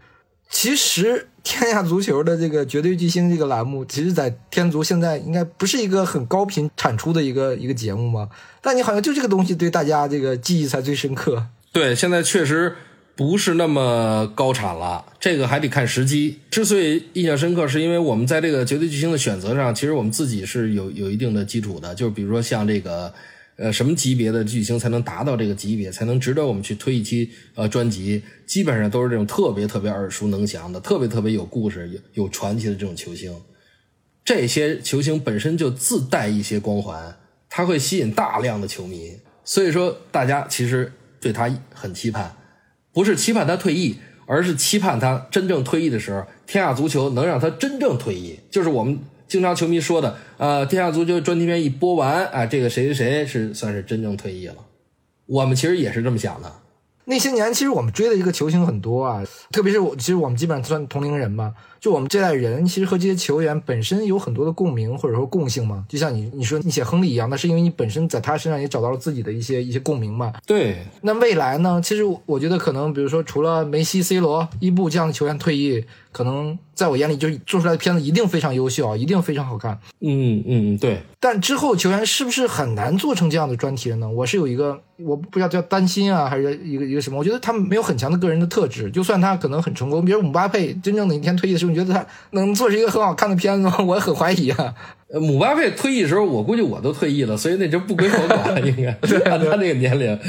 其实。天下足球的这个绝对巨星这个栏目，其实，在天足现在应该不是一个很高频产出的一个一个节目嘛？但你好像就这个东西对大家这个记忆才最深刻。对，现在确实不是那么高产了，这个还得看时机。之所以印象深刻，是因为我们在这个绝对巨星的选择上，其实我们自己是有有一定的基础的，就是比如说像这个。呃，什么级别的巨星才能达到这个级别，才能值得我们去推一期呃专辑？基本上都是这种特别特别耳熟能详的、特别特别有故事、有有传奇的这种球星。这些球星本身就自带一些光环，他会吸引大量的球迷。所以说，大家其实对他很期盼，不是期盼他退役，而是期盼他真正退役的时候，天下足球能让他真正退役，就是我们。经常球迷说的，呃，天下足球专题片一播完，啊，这个谁谁谁是算是真正退役了。我们其实也是这么想的。那些年，其实我们追的这个球星很多啊，特别是我，其实我们基本上算同龄人嘛。就我们这代人，其实和这些球员本身有很多的共鸣或者说共性嘛。就像你你说你写亨利一样，那是因为你本身在他身上也找到了自己的一些一些共鸣嘛。对。那未来呢？其实我觉得可能，比如说除了梅西、C 罗、伊布这样的球员退役，可能在。我眼里就是做出来的片子一定非常优秀啊，一定非常好看。嗯嗯，对。但之后球员是不是很难做成这样的专题了呢？我是有一个，我不知道叫担心啊，还是一个一个什么？我觉得他们没有很强的个人的特质，就算他可能很成功，比如姆巴佩真正哪一天退役的时候，你觉得他能做出一个很好看的片子吗？我很怀疑啊。呃，姆巴佩退役的时候，我估计我都退役了，所以那就不归我管了，应该按他那个年龄。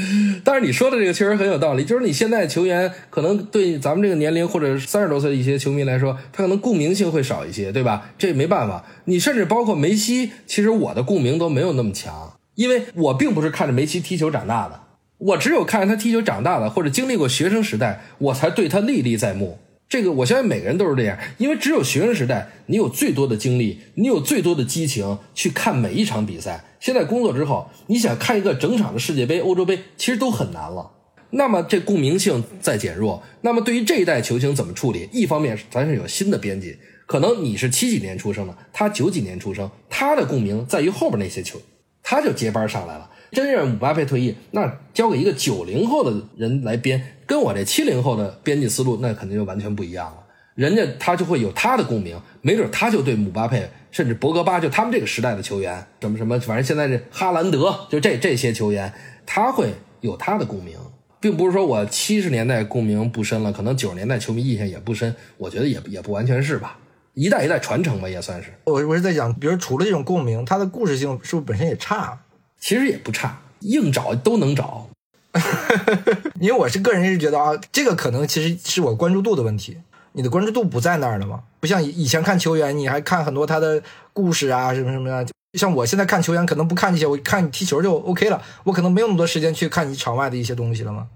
但是你说的这个确实很有道理，就是你现在球员可能对咱们这个年龄或者三十多岁的一些球迷来说，他可能共鸣性会少一些，对吧？这没办法。你甚至包括梅西，其实我的共鸣都没有那么强，因为我并不是看着梅西踢球长大的，我只有看着他踢球长大的，或者经历过学生时代，我才对他历历在目。这个我相信每个人都是这样，因为只有学生时代，你有最多的精力，你有最多的激情去看每一场比赛。现在工作之后，你想看一个整场的世界杯、欧洲杯，其实都很难了。那么这共鸣性在减弱。那么对于这一代球星怎么处理？一方面咱是有新的编辑，可能你是七几年出生的，他九几年出生，他的共鸣在于后边那些球，他就接班上来了。真让姆巴佩退役，那交给一个九零后的人来编，跟我这七零后的编辑思路，那肯定就完全不一样了。人家他就会有他的共鸣，没准他就对姆巴佩，甚至博格巴，就他们这个时代的球员，什么什么，反正现在这哈兰德，就这这些球员，他会有他的共鸣，并不是说我七十年代共鸣不深了，可能九十年代球迷印象也不深，我觉得也也不完全是吧，一代一代传承吧，也算是。我我是在讲，比如除了这种共鸣，它的故事性是不是本身也差？其实也不差，硬找都能找。因为我是个人是觉得啊，这个可能其实是我关注度的问题。你的关注度不在那儿了吗？不像以以前看球员，你还看很多他的故事啊，什么什么的。像我现在看球员，可能不看这些，我看你踢球就 OK 了。我可能没有那么多时间去看你场外的一些东西了吗？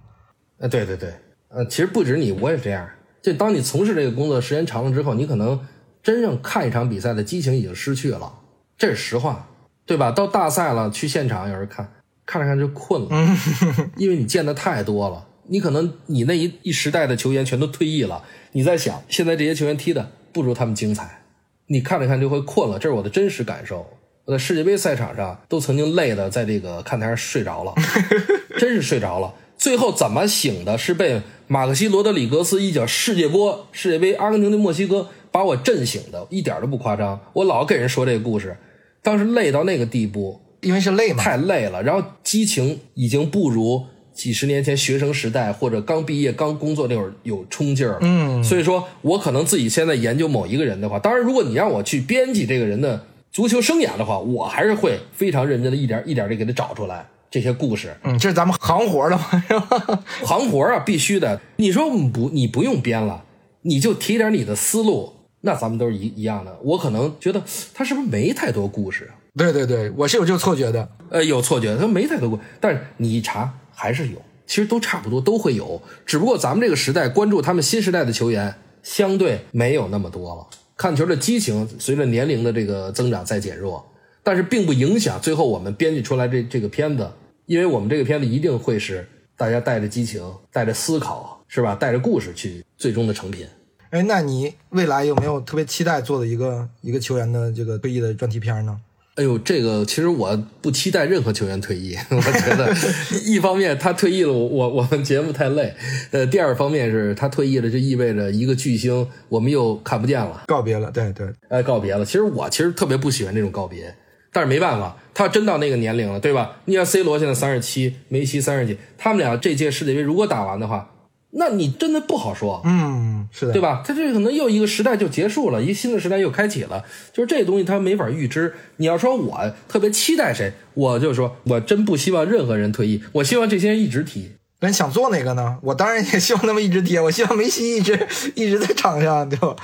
呃，对对对，呃，其实不止你，我也这样。就当你从事这个工作时间长了之后，你可能真正看一场比赛的激情已经失去了，这是实话。对吧？到大赛了，去现场有人看，看着看着就困了，因为你见的太多了。你可能你那一一时代的球员全都退役了，你在想现在这些球员踢的不如他们精彩，你看着看就会困了。这是我的真实感受。我在世界杯赛场上都曾经累的在这个看台上睡着了，真是睡着了。最后怎么醒的？是被马克西罗德里格斯一脚世界波世界杯阿根廷对墨西哥把我震醒的，一点都不夸张。我老给人说这个故事。当时累到那个地步，因为是累嘛，太累了。然后激情已经不如几十年前学生时代或者刚毕业刚工作那会儿有冲劲儿。嗯，所以说我可能自己现在研究某一个人的话，当然如果你让我去编辑这个人的足球生涯的话，我还是会非常认真的一点一点的给他找出来这些故事。嗯，这是咱们行活的嘛，是吧？行活啊，必须的。你说不，你不用编了，你就提点你的思路。那咱们都是一一样的，我可能觉得他是不是没太多故事啊？对对对，我是有这个错觉的。呃，有错觉，他没太多故，但是你一查还是有，其实都差不多，都会有。只不过咱们这个时代关注他们新时代的球员相对没有那么多了，看球的激情随着年龄的这个增长在减弱，但是并不影响最后我们编辑出来这这个片子，因为我们这个片子一定会是大家带着激情、带着思考，是吧？带着故事去最终的成品。哎，那你未来有没有特别期待做的一个一个球员的这个退役的专题片呢？哎呦，这个其实我不期待任何球员退役，我觉得一方面他退役了，我我我们节目太累；呃，第二方面是他退役了，就意味着一个巨星我们又看不见了，告别了，对对，哎，告别了。其实我其实特别不喜欢这种告别，但是没办法，他真到那个年龄了，对吧？你像 C 罗现在三十七，梅西三十几，他们俩这届世界杯如果打完的话。那你真的不好说，嗯，是的，对吧？他这可能又一个时代就结束了，一个新的时代又开启了，就是这东西他没法预知。你要说我特别期待谁，我就说我真不希望任何人退役，我希望这些人一直踢。那你想做哪个呢？我当然也希望他们一直踢，我希望梅西一直一直在场上，对吧？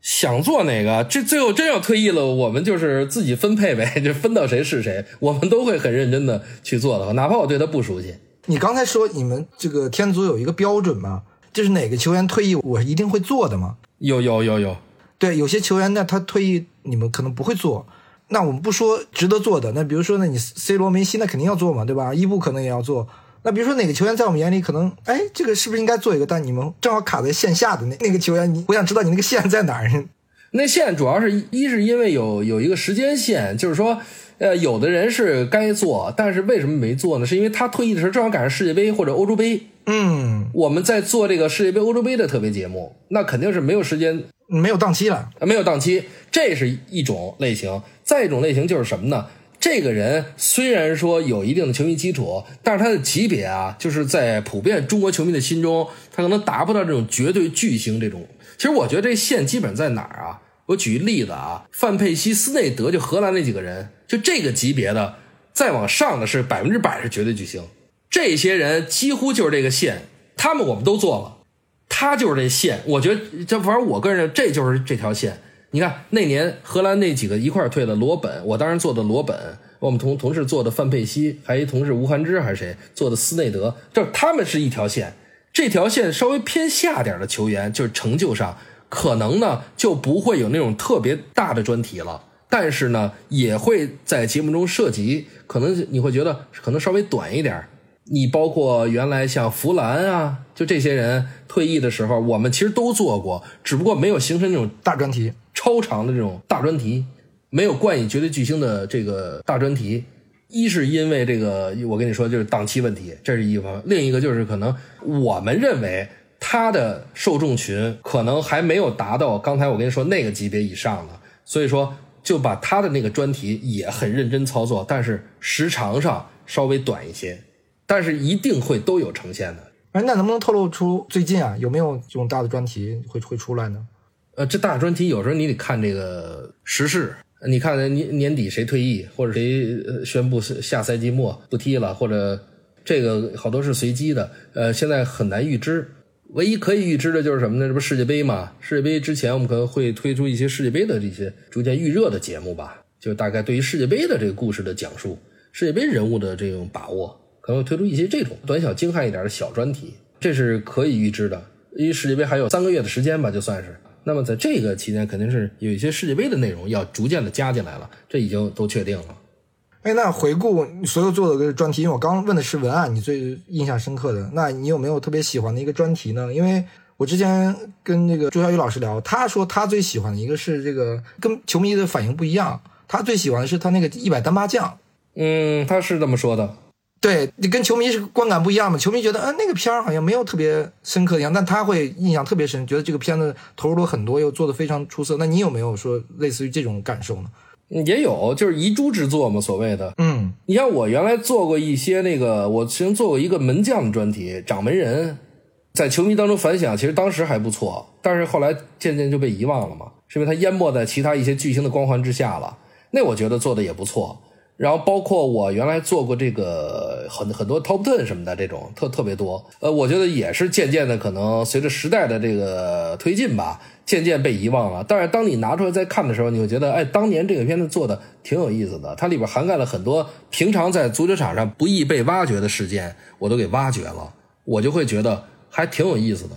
想做哪个？这最后真要退役了，我们就是自己分配呗，就分到谁是谁，我们都会很认真的去做的，哪怕我对他不熟悉。你刚才说你们这个天足有一个标准吗？就是哪个球员退役，我一定会做的吗？有有有有，对，有些球员呢，他退役你们可能不会做。那我们不说值得做的，那比如说呢，你 C 罗、梅西那肯定要做嘛，对吧？伊布可能也要做。那比如说哪个球员在我们眼里可能，哎，这个是不是应该做一个？但你们正好卡在线下的那那个球员，你我想知道你那个线在哪儿？那线主要是一是因为有有一个时间线，就是说。呃，有的人是该做，但是为什么没做呢？是因为他退役的时候正好赶上世界杯或者欧洲杯。嗯，我们在做这个世界杯、欧洲杯的特别节目，那肯定是没有时间没有档期了，没有档期，这是一种类型。再一种类型就是什么呢？这个人虽然说有一定的球迷基础，但是他的级别啊，就是在普遍中国球迷的心中，他可能达不到这种绝对巨星这种。其实我觉得这线基本在哪儿啊？我举个例子啊，范佩西、斯内德，就荷兰那几个人，就这个级别的，再往上的是百分之百是绝对巨星。这些人几乎就是这个线，他们我们都做了，他就是这线。我觉得这反正我个人这就是这条线。你看那年荷兰那几个一块儿退了罗本，我当时做的罗本，我们同同事做的范佩西，还一同事吴晗之还是谁做的斯内德，就是他们是一条线。这条线稍微偏下点的球员，就是成就上可能呢就不会有那种特别大的专题了，但是呢也会在节目中涉及，可能你会觉得可能稍微短一点。你包括原来像弗兰啊，就这些人退役的时候，我们其实都做过，只不过没有形成那种大专题。超长的这种大专题，没有冠以绝对巨星的这个大专题，一是因为这个，我跟你说就是档期问题，这是一方面；另一个就是可能我们认为他的受众群可能还没有达到刚才我跟你说那个级别以上的，所以说就把他的那个专题也很认真操作，但是时长上稍微短一些，但是一定会都有呈现的。哎，那能不能透露出最近啊有没有这种大的专题会会出来呢？呃，这大专题有时候你得看这个时事，你看年年底谁退役，或者谁宣布下赛季末不踢了，或者这个好多是随机的，呃，现在很难预知。唯一可以预知的就是什么呢？这不世界杯嘛？世界杯之前我们可能会推出一些世界杯的这些逐渐预热的节目吧，就大概对于世界杯的这个故事的讲述，世界杯人物的这种把握，可能会推出一些这种短小精悍一点的小专题，这是可以预知的。因为世界杯还有三个月的时间吧，就算是。那么在这个期间，肯定是有一些世界杯的内容要逐渐的加进来了，这已经都确定了。哎，那回顾所有做的个专题，因为我刚问的是文案，你最印象深刻的，那你有没有特别喜欢的一个专题呢？因为我之前跟那个朱小雨老师聊，他说他最喜欢的一个是这个跟球迷的反应不一样，他最喜欢的是他那个一百单八将。嗯，他是这么说的。对你跟球迷是观感不一样嘛？球迷觉得，嗯，那个片儿好像没有特别深刻的样，但他会印象特别深，觉得这个片子投入了很多，又做的非常出色。那你有没有说类似于这种感受呢？也有，就是遗珠之作嘛，所谓的。嗯，你像我原来做过一些那个，我曾经做过一个门将的专题，掌门人，在球迷当中反响，其实当时还不错，但是后来渐渐就被遗忘了嘛，是因为它淹没在其他一些巨星的光环之下了。那我觉得做的也不错。然后包括我原来做过这个很很多 top ten 什么的这种特特别多，呃，我觉得也是渐渐的可能随着时代的这个推进吧，渐渐被遗忘了。但是当你拿出来再看的时候，你会觉得，哎，当年这个片子做的挺有意思的，它里边涵盖了很多平常在足球场上不易被挖掘的事件，我都给挖掘了，我就会觉得还挺有意思的。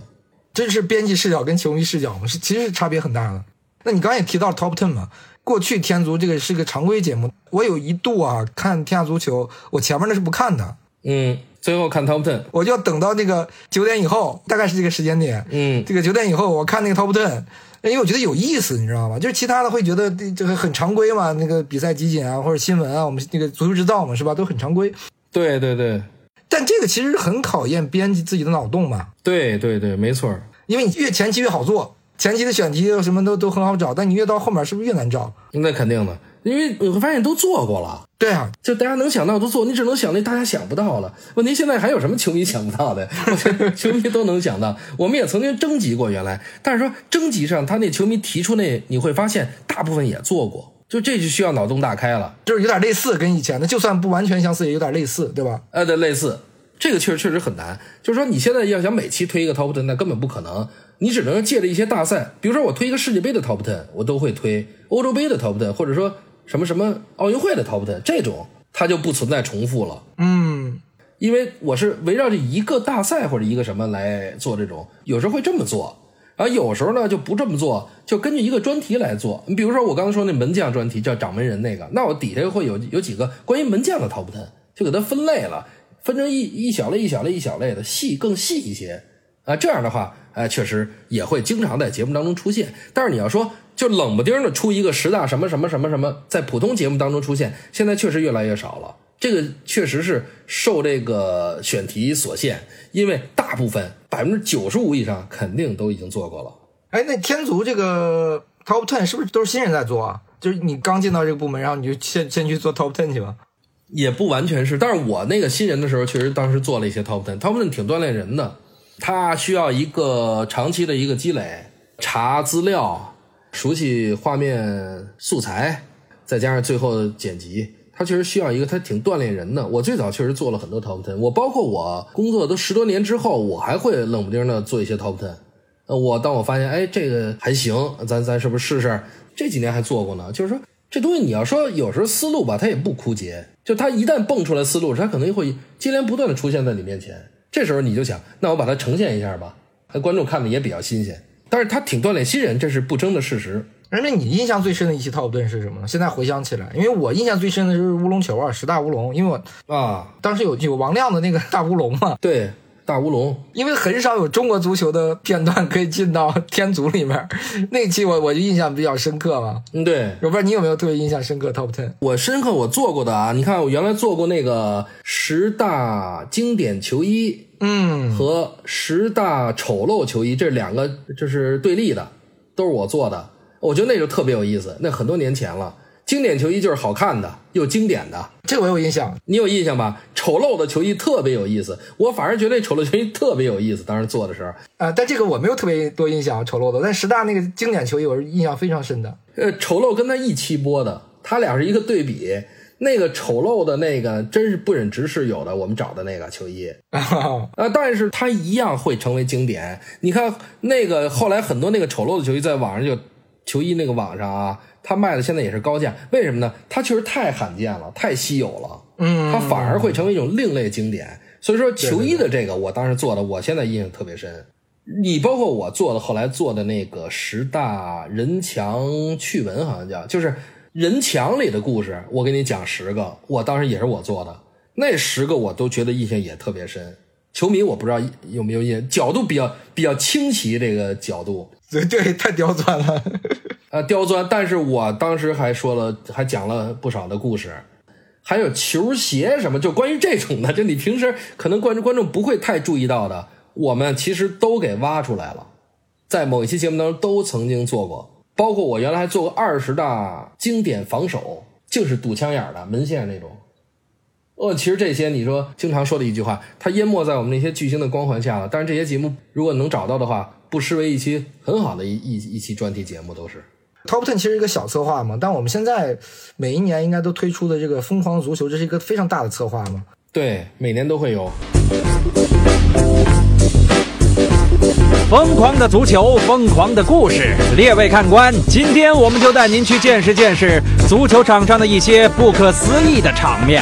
这是编辑视角跟球迷视角嘛，是其实是差别很大的。那你刚才也提到 top ten 嘛？过去天足这个是个常规节目，我有一度啊看天下足球，我前面那是不看的，嗯，最后看 top ten，我就要等到那个九点以后，大概是这个时间点，嗯，这个九点以后我看那个 top ten，因为我觉得有意思，你知道吗？就是其他的会觉得这个很常规嘛，那个比赛集锦啊或者新闻啊，我们那个足球制造嘛是吧，都很常规。对对对，但这个其实很考验编辑自己的脑洞嘛。对对对，没错，因为你越前期越好做。前期的选题什么都都很好找，但你越到后面是不是越难找？那肯定的，因为你会发现都做过了。对啊，就大家能想到都做，你只能想那大家想不到了。问题现在还有什么球迷想不到的？球迷都能想到。我们也曾经征集过，原来，但是说征集上他那球迷提出那，你会发现大部分也做过。就这就需要脑洞大开了，就是有点类似跟以前的，就算不完全相似，也有点类似，对吧？呃，对，类似。这个确实确实很难。就是说你现在要想每期推一个 top ten，那根本不可能。你只能借着一些大赛，比如说我推一个世界杯的 top ten，我都会推欧洲杯的 top ten，或者说什么什么奥运会的 top ten，这种它就不存在重复了。嗯，因为我是围绕着一个大赛或者一个什么来做这种，有时候会这么做，然后有时候呢就不这么做，就根据一个专题来做。你比如说我刚才说那门将专题叫掌门人那个，那我底下会有有几个关于门将的 top ten，就给它分类了，分成一一小类一小类一小类的，细更细一些啊，这样的话。哎，确实也会经常在节目当中出现，但是你要说就冷不丁的出一个十大什么什么什么什么，在普通节目当中出现，现在确实越来越少了。这个确实是受这个选题所限，因为大部分百分之九十五以上肯定都已经做过了。哎，那天族这个 Top Ten 是不是都是新人在做啊？就是你刚进到这个部门，然后你就先先去做 Top Ten 去吧？也不完全是，但是我那个新人的时候，确实当时做了一些 Top Ten，Top Ten 挺锻炼人的，他需要一个长期的一个积累，查资料，熟悉画面素材，再加上最后剪辑，他确实需要一个，他挺锻炼人的。我最早确实做了很多 Top Ten，我包括我工作都十多年之后，我还会冷不丁的做一些 Top Ten。呃，我当我发现，哎，这个还行，咱咱是不是试试？这几年还做过呢，就是说这东西你要说有时候思路吧，它也不枯竭，就它一旦蹦出来思路，它可能会接连不断的出现在你面前。这时候你就想，那我把它呈现一下吧，那观众看的也比较新鲜。但是他挺锻炼新人，这是不争的事实。而那你印象最深的一期套路论是什么呢？现在回想起来，因为我印象最深的就是乌龙球啊，十大乌龙，因为我啊，当时有有王亮的那个大乌龙嘛，对。大乌龙，因为很少有中国足球的片段可以进到天足里面，那期我我就印象比较深刻嘛。嗯，对，我不知道你有没有特别印象深刻 Top Ten？我深刻，我做过的啊，你看我原来做过那个十大经典球衣，嗯，和十大丑陋球衣，这两个就是对立的，都是我做的。我觉得那就特别有意思，那很多年前了。经典球衣就是好看的又经典的，这个我有印象，你有印象吧？丑陋的球衣特别有意思，我反而觉得丑陋球衣特别有意思。当时做的时候，啊，但这个我没有特别多印象，丑陋的。但十大那个经典球衣，我是印象非常深的。呃，丑陋跟他一期播的，他俩是一个对比。那个丑陋的那个真是不忍直视有的，我们找的那个球衣啊，但是它一样会成为经典。你看那个后来很多那个丑陋的球衣在网上就球衣那个网上啊。他卖的现在也是高价，为什么呢？它确实太罕见了，太稀有了。嗯，它反而会成为一种另类经典。所以说，球衣的这个，我当时做的，我现在印象特别深。你包括我做的，后来做的那个十大人墙趣闻，好像叫，就是人墙里的故事。我给你讲十个，我当时也是我做的，那十个我都觉得印象也特别深。球迷我不知道有没有印，角度比较比较清奇，这个角度，对对，太刁钻了。呃，刁钻，但是我当时还说了，还讲了不少的故事，还有球鞋什么，就关于这种的，就你平时可能观众观众不会太注意到的，我们其实都给挖出来了，在某一期节目当中都曾经做过，包括我原来还做过二十大经典防守，就是堵枪眼的门线那种。哦，其实这些你说经常说的一句话，它淹没在我们那些巨星的光环下了。但是这些节目如果能找到的话，不失为一期很好的一一一期专题节目，都是。Top Ten 其实一个小策划嘛，但我们现在每一年应该都推出的这个疯狂足球，这是一个非常大的策划嘛。对，每年都会有。疯狂的足球，疯狂的故事，列位看官，今天我们就带您去见识见识足球场上的一些不可思议的场面。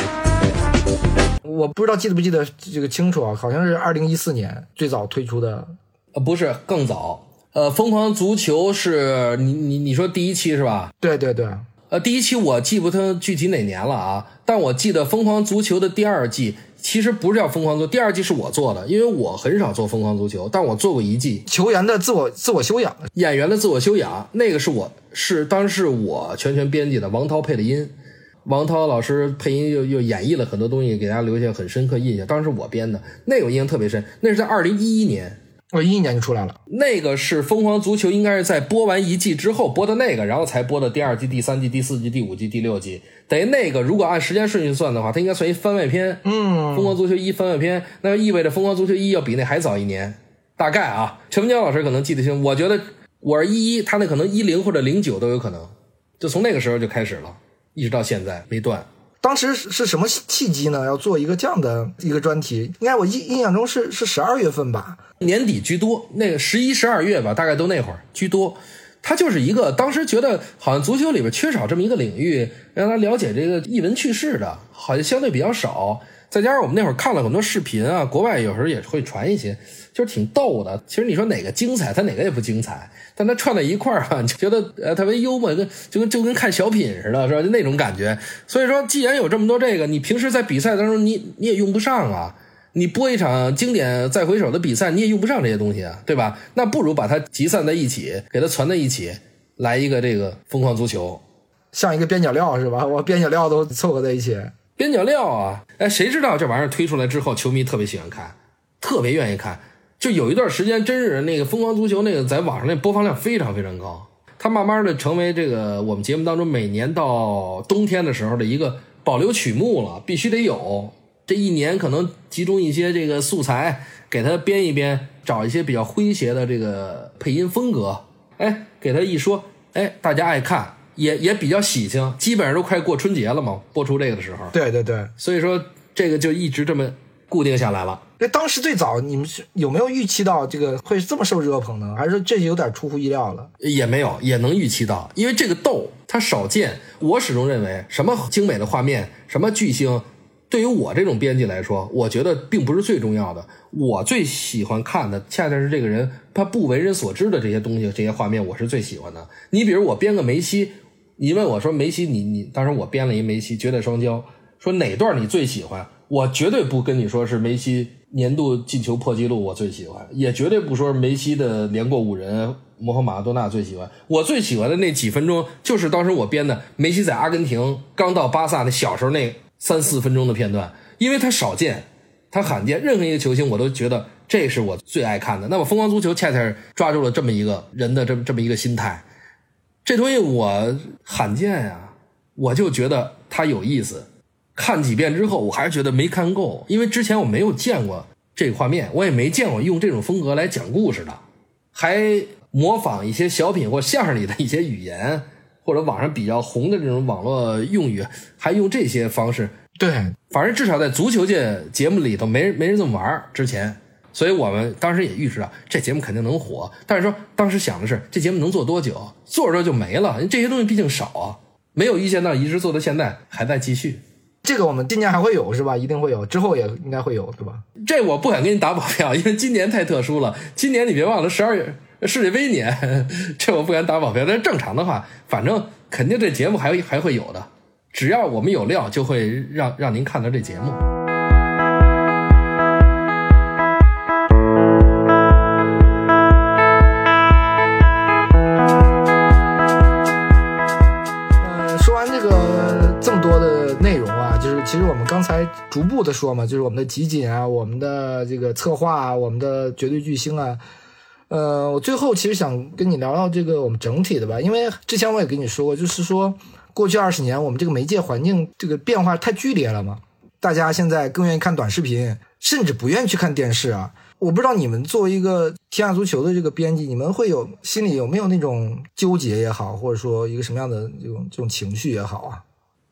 我不知道记得不记得这个清楚啊？好像是二零一四年最早推出的，呃，不是更早。呃，疯狂足球是你你你说第一期是吧？对对对。呃，第一期我记不得具体哪年了啊，但我记得疯狂足球的第二季其实不是叫疯狂足，第二季是我做的，因为我很少做疯狂足球，但我做过一季球员的自我自我修养，演员的自我修养，那个是我是当时我全权编辑的，王涛配的音，王涛老师配音又又演绎了很多东西，给大家留下很深刻印象。当时我编的，那个印象特别深，那是在二零一一年。我一一年就出来了，那个是《疯狂足球》，应该是在播完一季之后播的那个，然后才播的第二季、第三季、第四季、第五季、第六季。等于那个如果按时间顺序算的话，它应该算一番外篇。嗯，《疯狂足球一》番外篇，那就意味着《疯狂足球一》要比那还早一年，大概啊。陈文江老师可能记得清，我觉得我是一一，他那可能一零或者零九都有可能，就从那个时候就开始了，一直到现在没断。当时是什么契机呢？要做一个这样的一个专题？应该我印印象中是是十二月份吧，年底居多，那个十一、十二月吧，大概都那会儿居多。他就是一个当时觉得好像足球里边缺少这么一个领域，让他了解这个异闻趣事的，好像相对比较少。再加上我们那会儿看了很多视频啊，国外有时候也会传一些，就是挺逗的。其实你说哪个精彩，它哪个也不精彩。但它串在一块儿啊，就 觉得呃特别幽默，跟就跟就跟看小品似的，是吧？就那种感觉。所以说，既然有这么多这个，你平时在比赛当中你你也用不上啊。你播一场经典再回首的比赛，你也用不上这些东西啊，对吧？那不如把它集散在一起，给它攒在一起，来一个这个疯狂足球，像一个边角料是吧？我边角料都凑合在一起。边角料啊，哎，谁知道这玩意儿推出来之后，球迷特别喜欢看，特别愿意看。就有一段时间，真是那个疯狂足球那个在网上那播放量非常非常高。它慢慢的成为这个我们节目当中每年到冬天的时候的一个保留曲目了，必须得有。这一年可能集中一些这个素材，给它编一编，找一些比较诙谐的这个配音风格，哎，给它一说，哎，大家爱看，也也比较喜庆。基本上都快过春节了嘛，播出这个的时候，对对对，所以说这个就一直这么固定下来了。那当时最早你们是有没有预期到这个会这么受热捧呢？还是说这有点出乎意料了？也没有，也能预期到，因为这个豆它少见。我始终认为，什么精美的画面，什么巨星，对于我这种编辑来说，我觉得并不是最重要的。我最喜欢看的，恰恰是这个人他不为人所知的这些东西，这些画面，我是最喜欢的。你比如我编个梅西，你问我说梅西，你你当时我编了一梅西绝代双骄，说哪段你最喜欢？我绝对不跟你说是梅西。年度进球破纪录，我最喜欢，也绝对不说梅西的连过五人，摩和马拉多纳最喜欢。我最喜欢的那几分钟，就是当时我编的梅西在阿根廷刚到巴萨那小时候那三四分钟的片段，因为他少见，他罕见，任何一个球星我都觉得这是我最爱看的。那么疯狂足球恰恰抓住了这么一个人的这么这么一个心态，这东西我罕见呀，我就觉得它有意思。看几遍之后，我还是觉得没看够，因为之前我没有见过这个画面，我也没见过用这种风格来讲故事的，还模仿一些小品或相声里的一些语言，或者网上比较红的这种网络用语，还用这些方式。对，反正至少在足球界节目里头没人没人这么玩之前，所以我们当时也预知到这节目肯定能火，但是说当时想的是这节目能做多久，做着就没了，这些东西毕竟少啊，没有预见到一直做到现在还在继续。这个我们今年还会有是吧？一定会有，之后也应该会有，对吧？这我不敢给你打保票，因为今年太特殊了。今年你别忘了十二月世界杯年，这我不敢打保票。但是正常的话，反正肯定这节目还还会有的。只要我们有料，就会让让您看到这节目。刚才逐步的说嘛，就是我们的集锦啊，我们的这个策划啊，我们的绝对巨星啊。呃，我最后其实想跟你聊聊这个我们整体的吧，因为之前我也跟你说过，就是说过去二十年我们这个媒介环境这个变化太剧烈了嘛，大家现在更愿意看短视频，甚至不愿意去看电视啊。我不知道你们作为一个天下足球的这个编辑，你们会有心里有没有那种纠结也好，或者说一个什么样的这种这种情绪也好啊？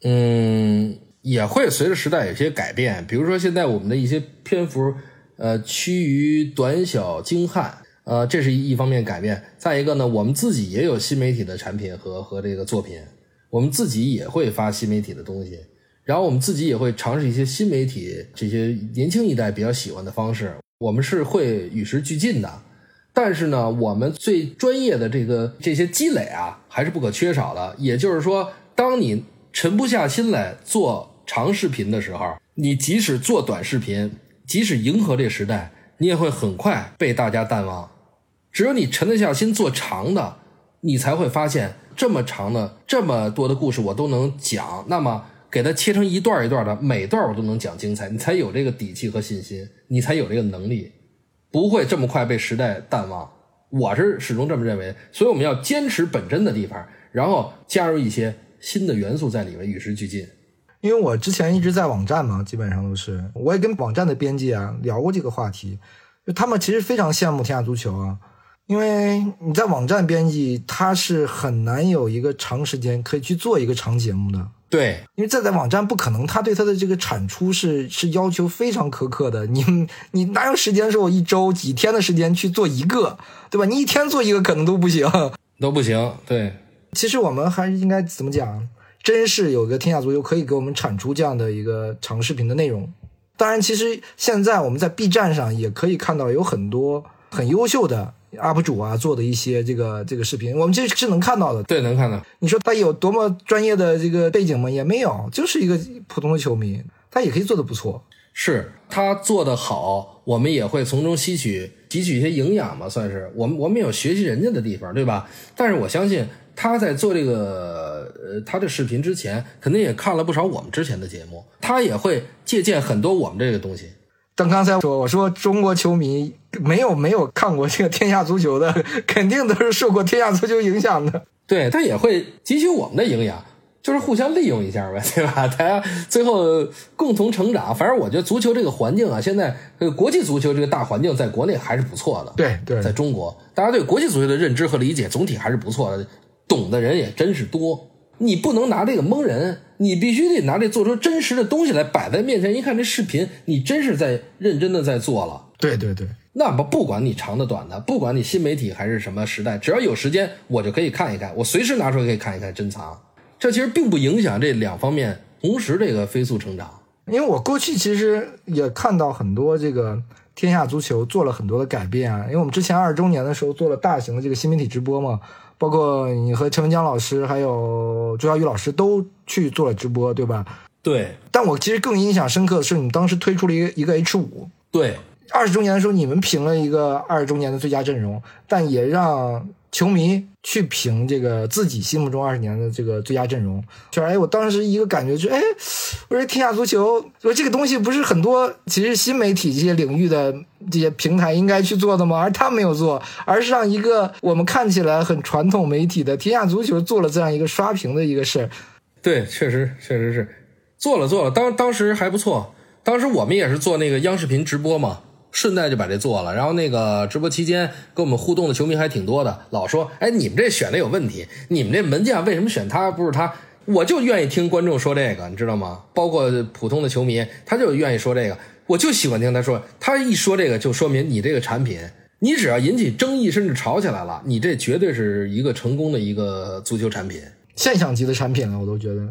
嗯，也会随着时代有些改变，比如说现在我们的一些篇幅，呃，趋于短小精悍。呃，这是一方面改变。再一个呢，我们自己也有新媒体的产品和和这个作品，我们自己也会发新媒体的东西，然后我们自己也会尝试一些新媒体这些年轻一代比较喜欢的方式，我们是会与时俱进的。但是呢，我们最专业的这个这些积累啊，还是不可缺少的。也就是说，当你沉不下心来做长视频的时候，你即使做短视频，即使迎合这个时代，你也会很快被大家淡忘。只有你沉得下心做长的，你才会发现这么长的这么多的故事我都能讲。那么给它切成一段一段的，每段我都能讲精彩，你才有这个底气和信心，你才有这个能力，不会这么快被时代淡忘。我是始终这么认为，所以我们要坚持本真的地方，然后加入一些新的元素在里面，与时俱进。因为我之前一直在网站嘛，基本上都是我也跟网站的编辑啊聊过这个话题，就他们其实非常羡慕天下足球啊。因为你在网站编辑，他是很难有一个长时间可以去做一个长节目的。对，因为在在网站不可能，他对他的这个产出是是要求非常苛刻的。你你哪有时间说我一周几天的时间去做一个，对吧？你一天做一个可能都不行，都不行。对，其实我们还是应该怎么讲？真是有个天下足球可以给我们产出这样的一个长视频的内容。当然，其实现在我们在 B 站上也可以看到有很多很优秀的。UP 主啊做的一些这个这个视频，我们其实是能看到的。对，能看到。你说他有多么专业的这个背景吗？也没有，就是一个普通的球迷，他也可以做的不错。是他做的好，我们也会从中吸取汲取一些营养嘛，算是我们我们有学习人家的地方，对吧？但是我相信他在做这个呃他的视频之前，肯定也看了不少我们之前的节目，他也会借鉴很多我们这个东西。但刚才说我说中国球迷。没有没有看过这个天下足球的，肯定都是受过天下足球影响的。对，他也会汲取我们的营养，就是互相利用一下呗，对吧？大家最后共同成长。反正我觉得足球这个环境啊，现在呃国际足球这个大环境在国内还是不错的。对对，在中国，大家对国际足球的认知和理解总体还是不错的，懂的人也真是多。你不能拿这个蒙人，你必须得拿这做出真实的东西来摆在面前。一看这视频，你真是在认真的在做了。对对对，那么不管你长的短的，不管你新媒体还是什么时代，只要有时间，我就可以看一看，我随时拿出来可以看一看珍藏。这其实并不影响这两方面同时这个飞速成长。因为我过去其实也看到很多这个天下足球做了很多的改变啊，因为我们之前二十周年的时候做了大型的这个新媒体直播嘛。包括你和陈文江老师，还有朱小雨老师都去做了直播，对吧？对。但我其实更印象深刻的是，你当时推出了一个一个 H 五。对。二十周年的时候，你们评了一个二十周年的最佳阵容，但也让球迷去评这个自己心目中二十年的这个最佳阵容。就是哎，我当时一个感觉是，哎，我说天下足球，说这个东西不是很多其实新媒体这些领域的这些平台应该去做的吗？而他没有做，而是让一个我们看起来很传统媒体的天下足球做了这样一个刷屏的一个事儿。对，确实确实是做了做了，当当时还不错。当时我们也是做那个央视频直播嘛。顺带就把这做了，然后那个直播期间跟我们互动的球迷还挺多的，老说：“哎，你们这选的有问题，你们这门将为什么选他不是他？”我就愿意听观众说这个，你知道吗？包括普通的球迷，他就愿意说这个，我就喜欢听他说。他一说这个，就说明你这个产品，你只要引起争议，甚至吵起来了，你这绝对是一个成功的一个足球产品，现象级的产品了，我都觉得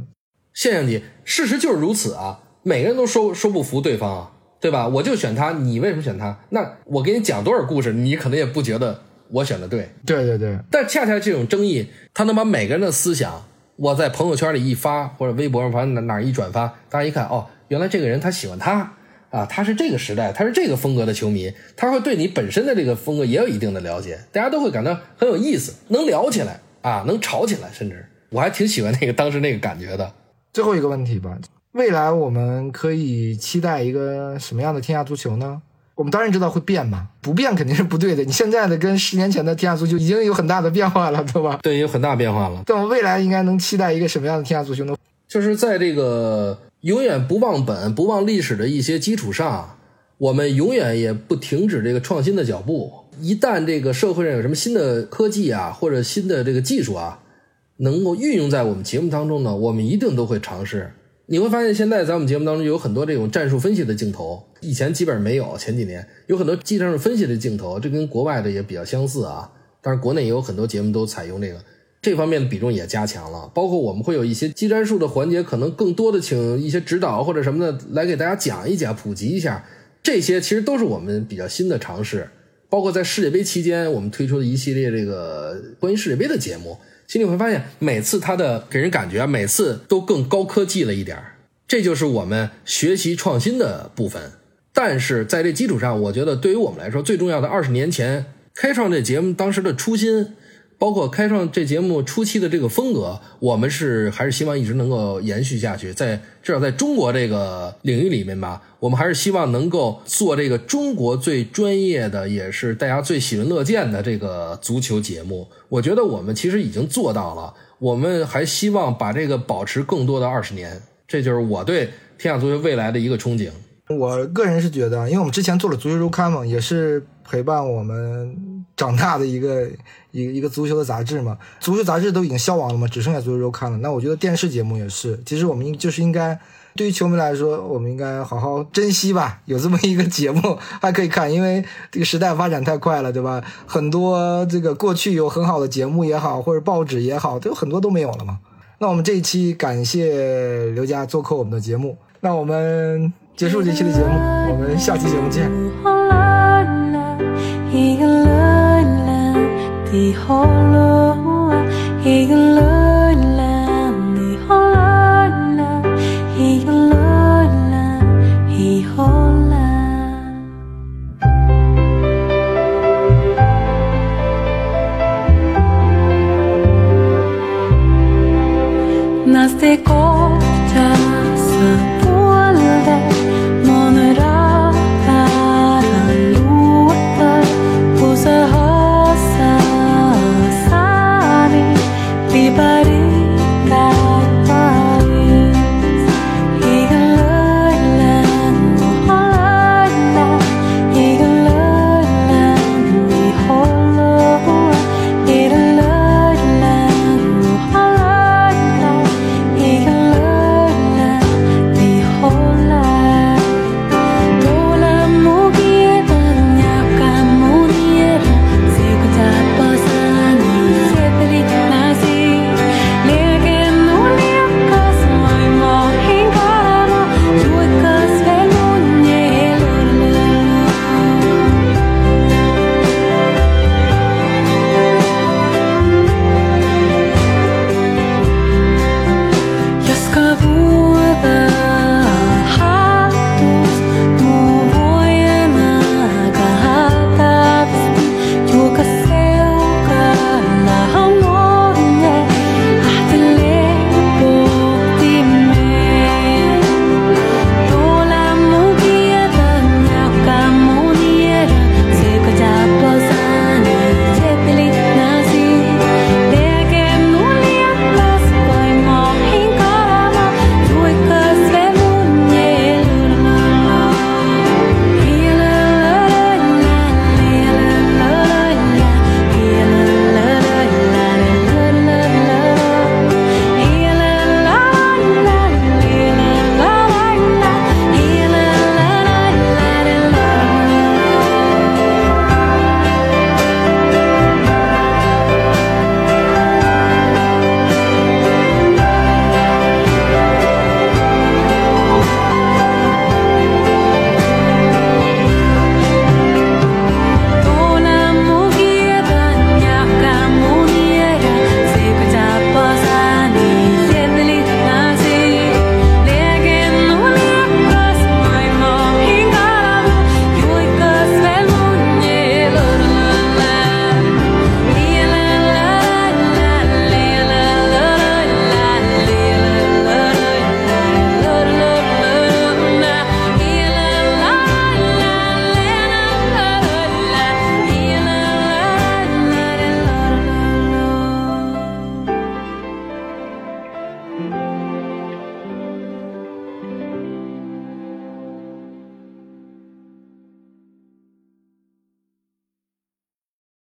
现象级。事实就是如此啊，每个人都说说不服对方啊。对吧？我就选他，你为什么选他？那我给你讲多少故事，你可能也不觉得我选的对。对对对。但恰恰这种争议，他能把每个人的思想，我在朋友圈里一发，或者微博上反正哪哪一转发，大家一看，哦，原来这个人他喜欢他啊，他是这个时代，他是这个风格的球迷，他会对你本身的这个风格也有一定的了解，大家都会感到很有意思，能聊起来啊，能吵起来，甚至我还挺喜欢那个当时那个感觉的。最后一个问题吧。未来我们可以期待一个什么样的天下足球呢？我们当然知道会变嘛，不变肯定是不对的。你现在的跟十年前的天下足球已经有很大的变化了，对吧？对，有很大变化了。但我们未来应该能期待一个什么样的天下足球呢？就是在这个永远不忘本、不忘历史的一些基础上，我们永远也不停止这个创新的脚步。一旦这个社会上有什么新的科技啊，或者新的这个技术啊，能够运用在我们节目当中呢，我们一定都会尝试。你会发现，现在在我们节目当中有很多这种战术分析的镜头，以前基本上没有。前几年有很多技战术分析的镜头，这跟国外的也比较相似啊。但是国内也有很多节目都采用这个，这方面的比重也加强了。包括我们会有一些技战术的环节，可能更多的请一些指导或者什么的来给大家讲一讲、普及一下。这些其实都是我们比较新的尝试。包括在世界杯期间，我们推出的一系列这个关于世界杯的节目。其实你会发现，每次它的给人感觉，每次都更高科技了一点儿这就是我们学习创新的部分。但是在这基础上，我觉得对于我们来说，最重要的二十年前开创这节目当时的初心。包括开创这节目初期的这个风格，我们是还是希望一直能够延续下去，在至少在中国这个领域里面吧，我们还是希望能够做这个中国最专业的，也是大家最喜闻乐见的这个足球节目。我觉得我们其实已经做到了，我们还希望把这个保持更多的二十年，这就是我对天下足球未来的一个憧憬。我个人是觉得，因为我们之前做了足球周刊嘛，也是陪伴我们长大的一个 一个一个足球的杂志嘛。足球杂志都已经消亡了嘛，只剩下足球周刊了。那我觉得电视节目也是，其实我们应就是应该，对于球迷来说，我们应该好好珍惜吧，有这么一个节目 还可以看，因为这个时代发展太快了，对吧？很多这个过去有很好的节目也好，或者报纸也好，都有很多都没有了嘛。那我们这一期感谢刘佳做客我们的节目，那我们。结束这期的节目，我们下期节目见。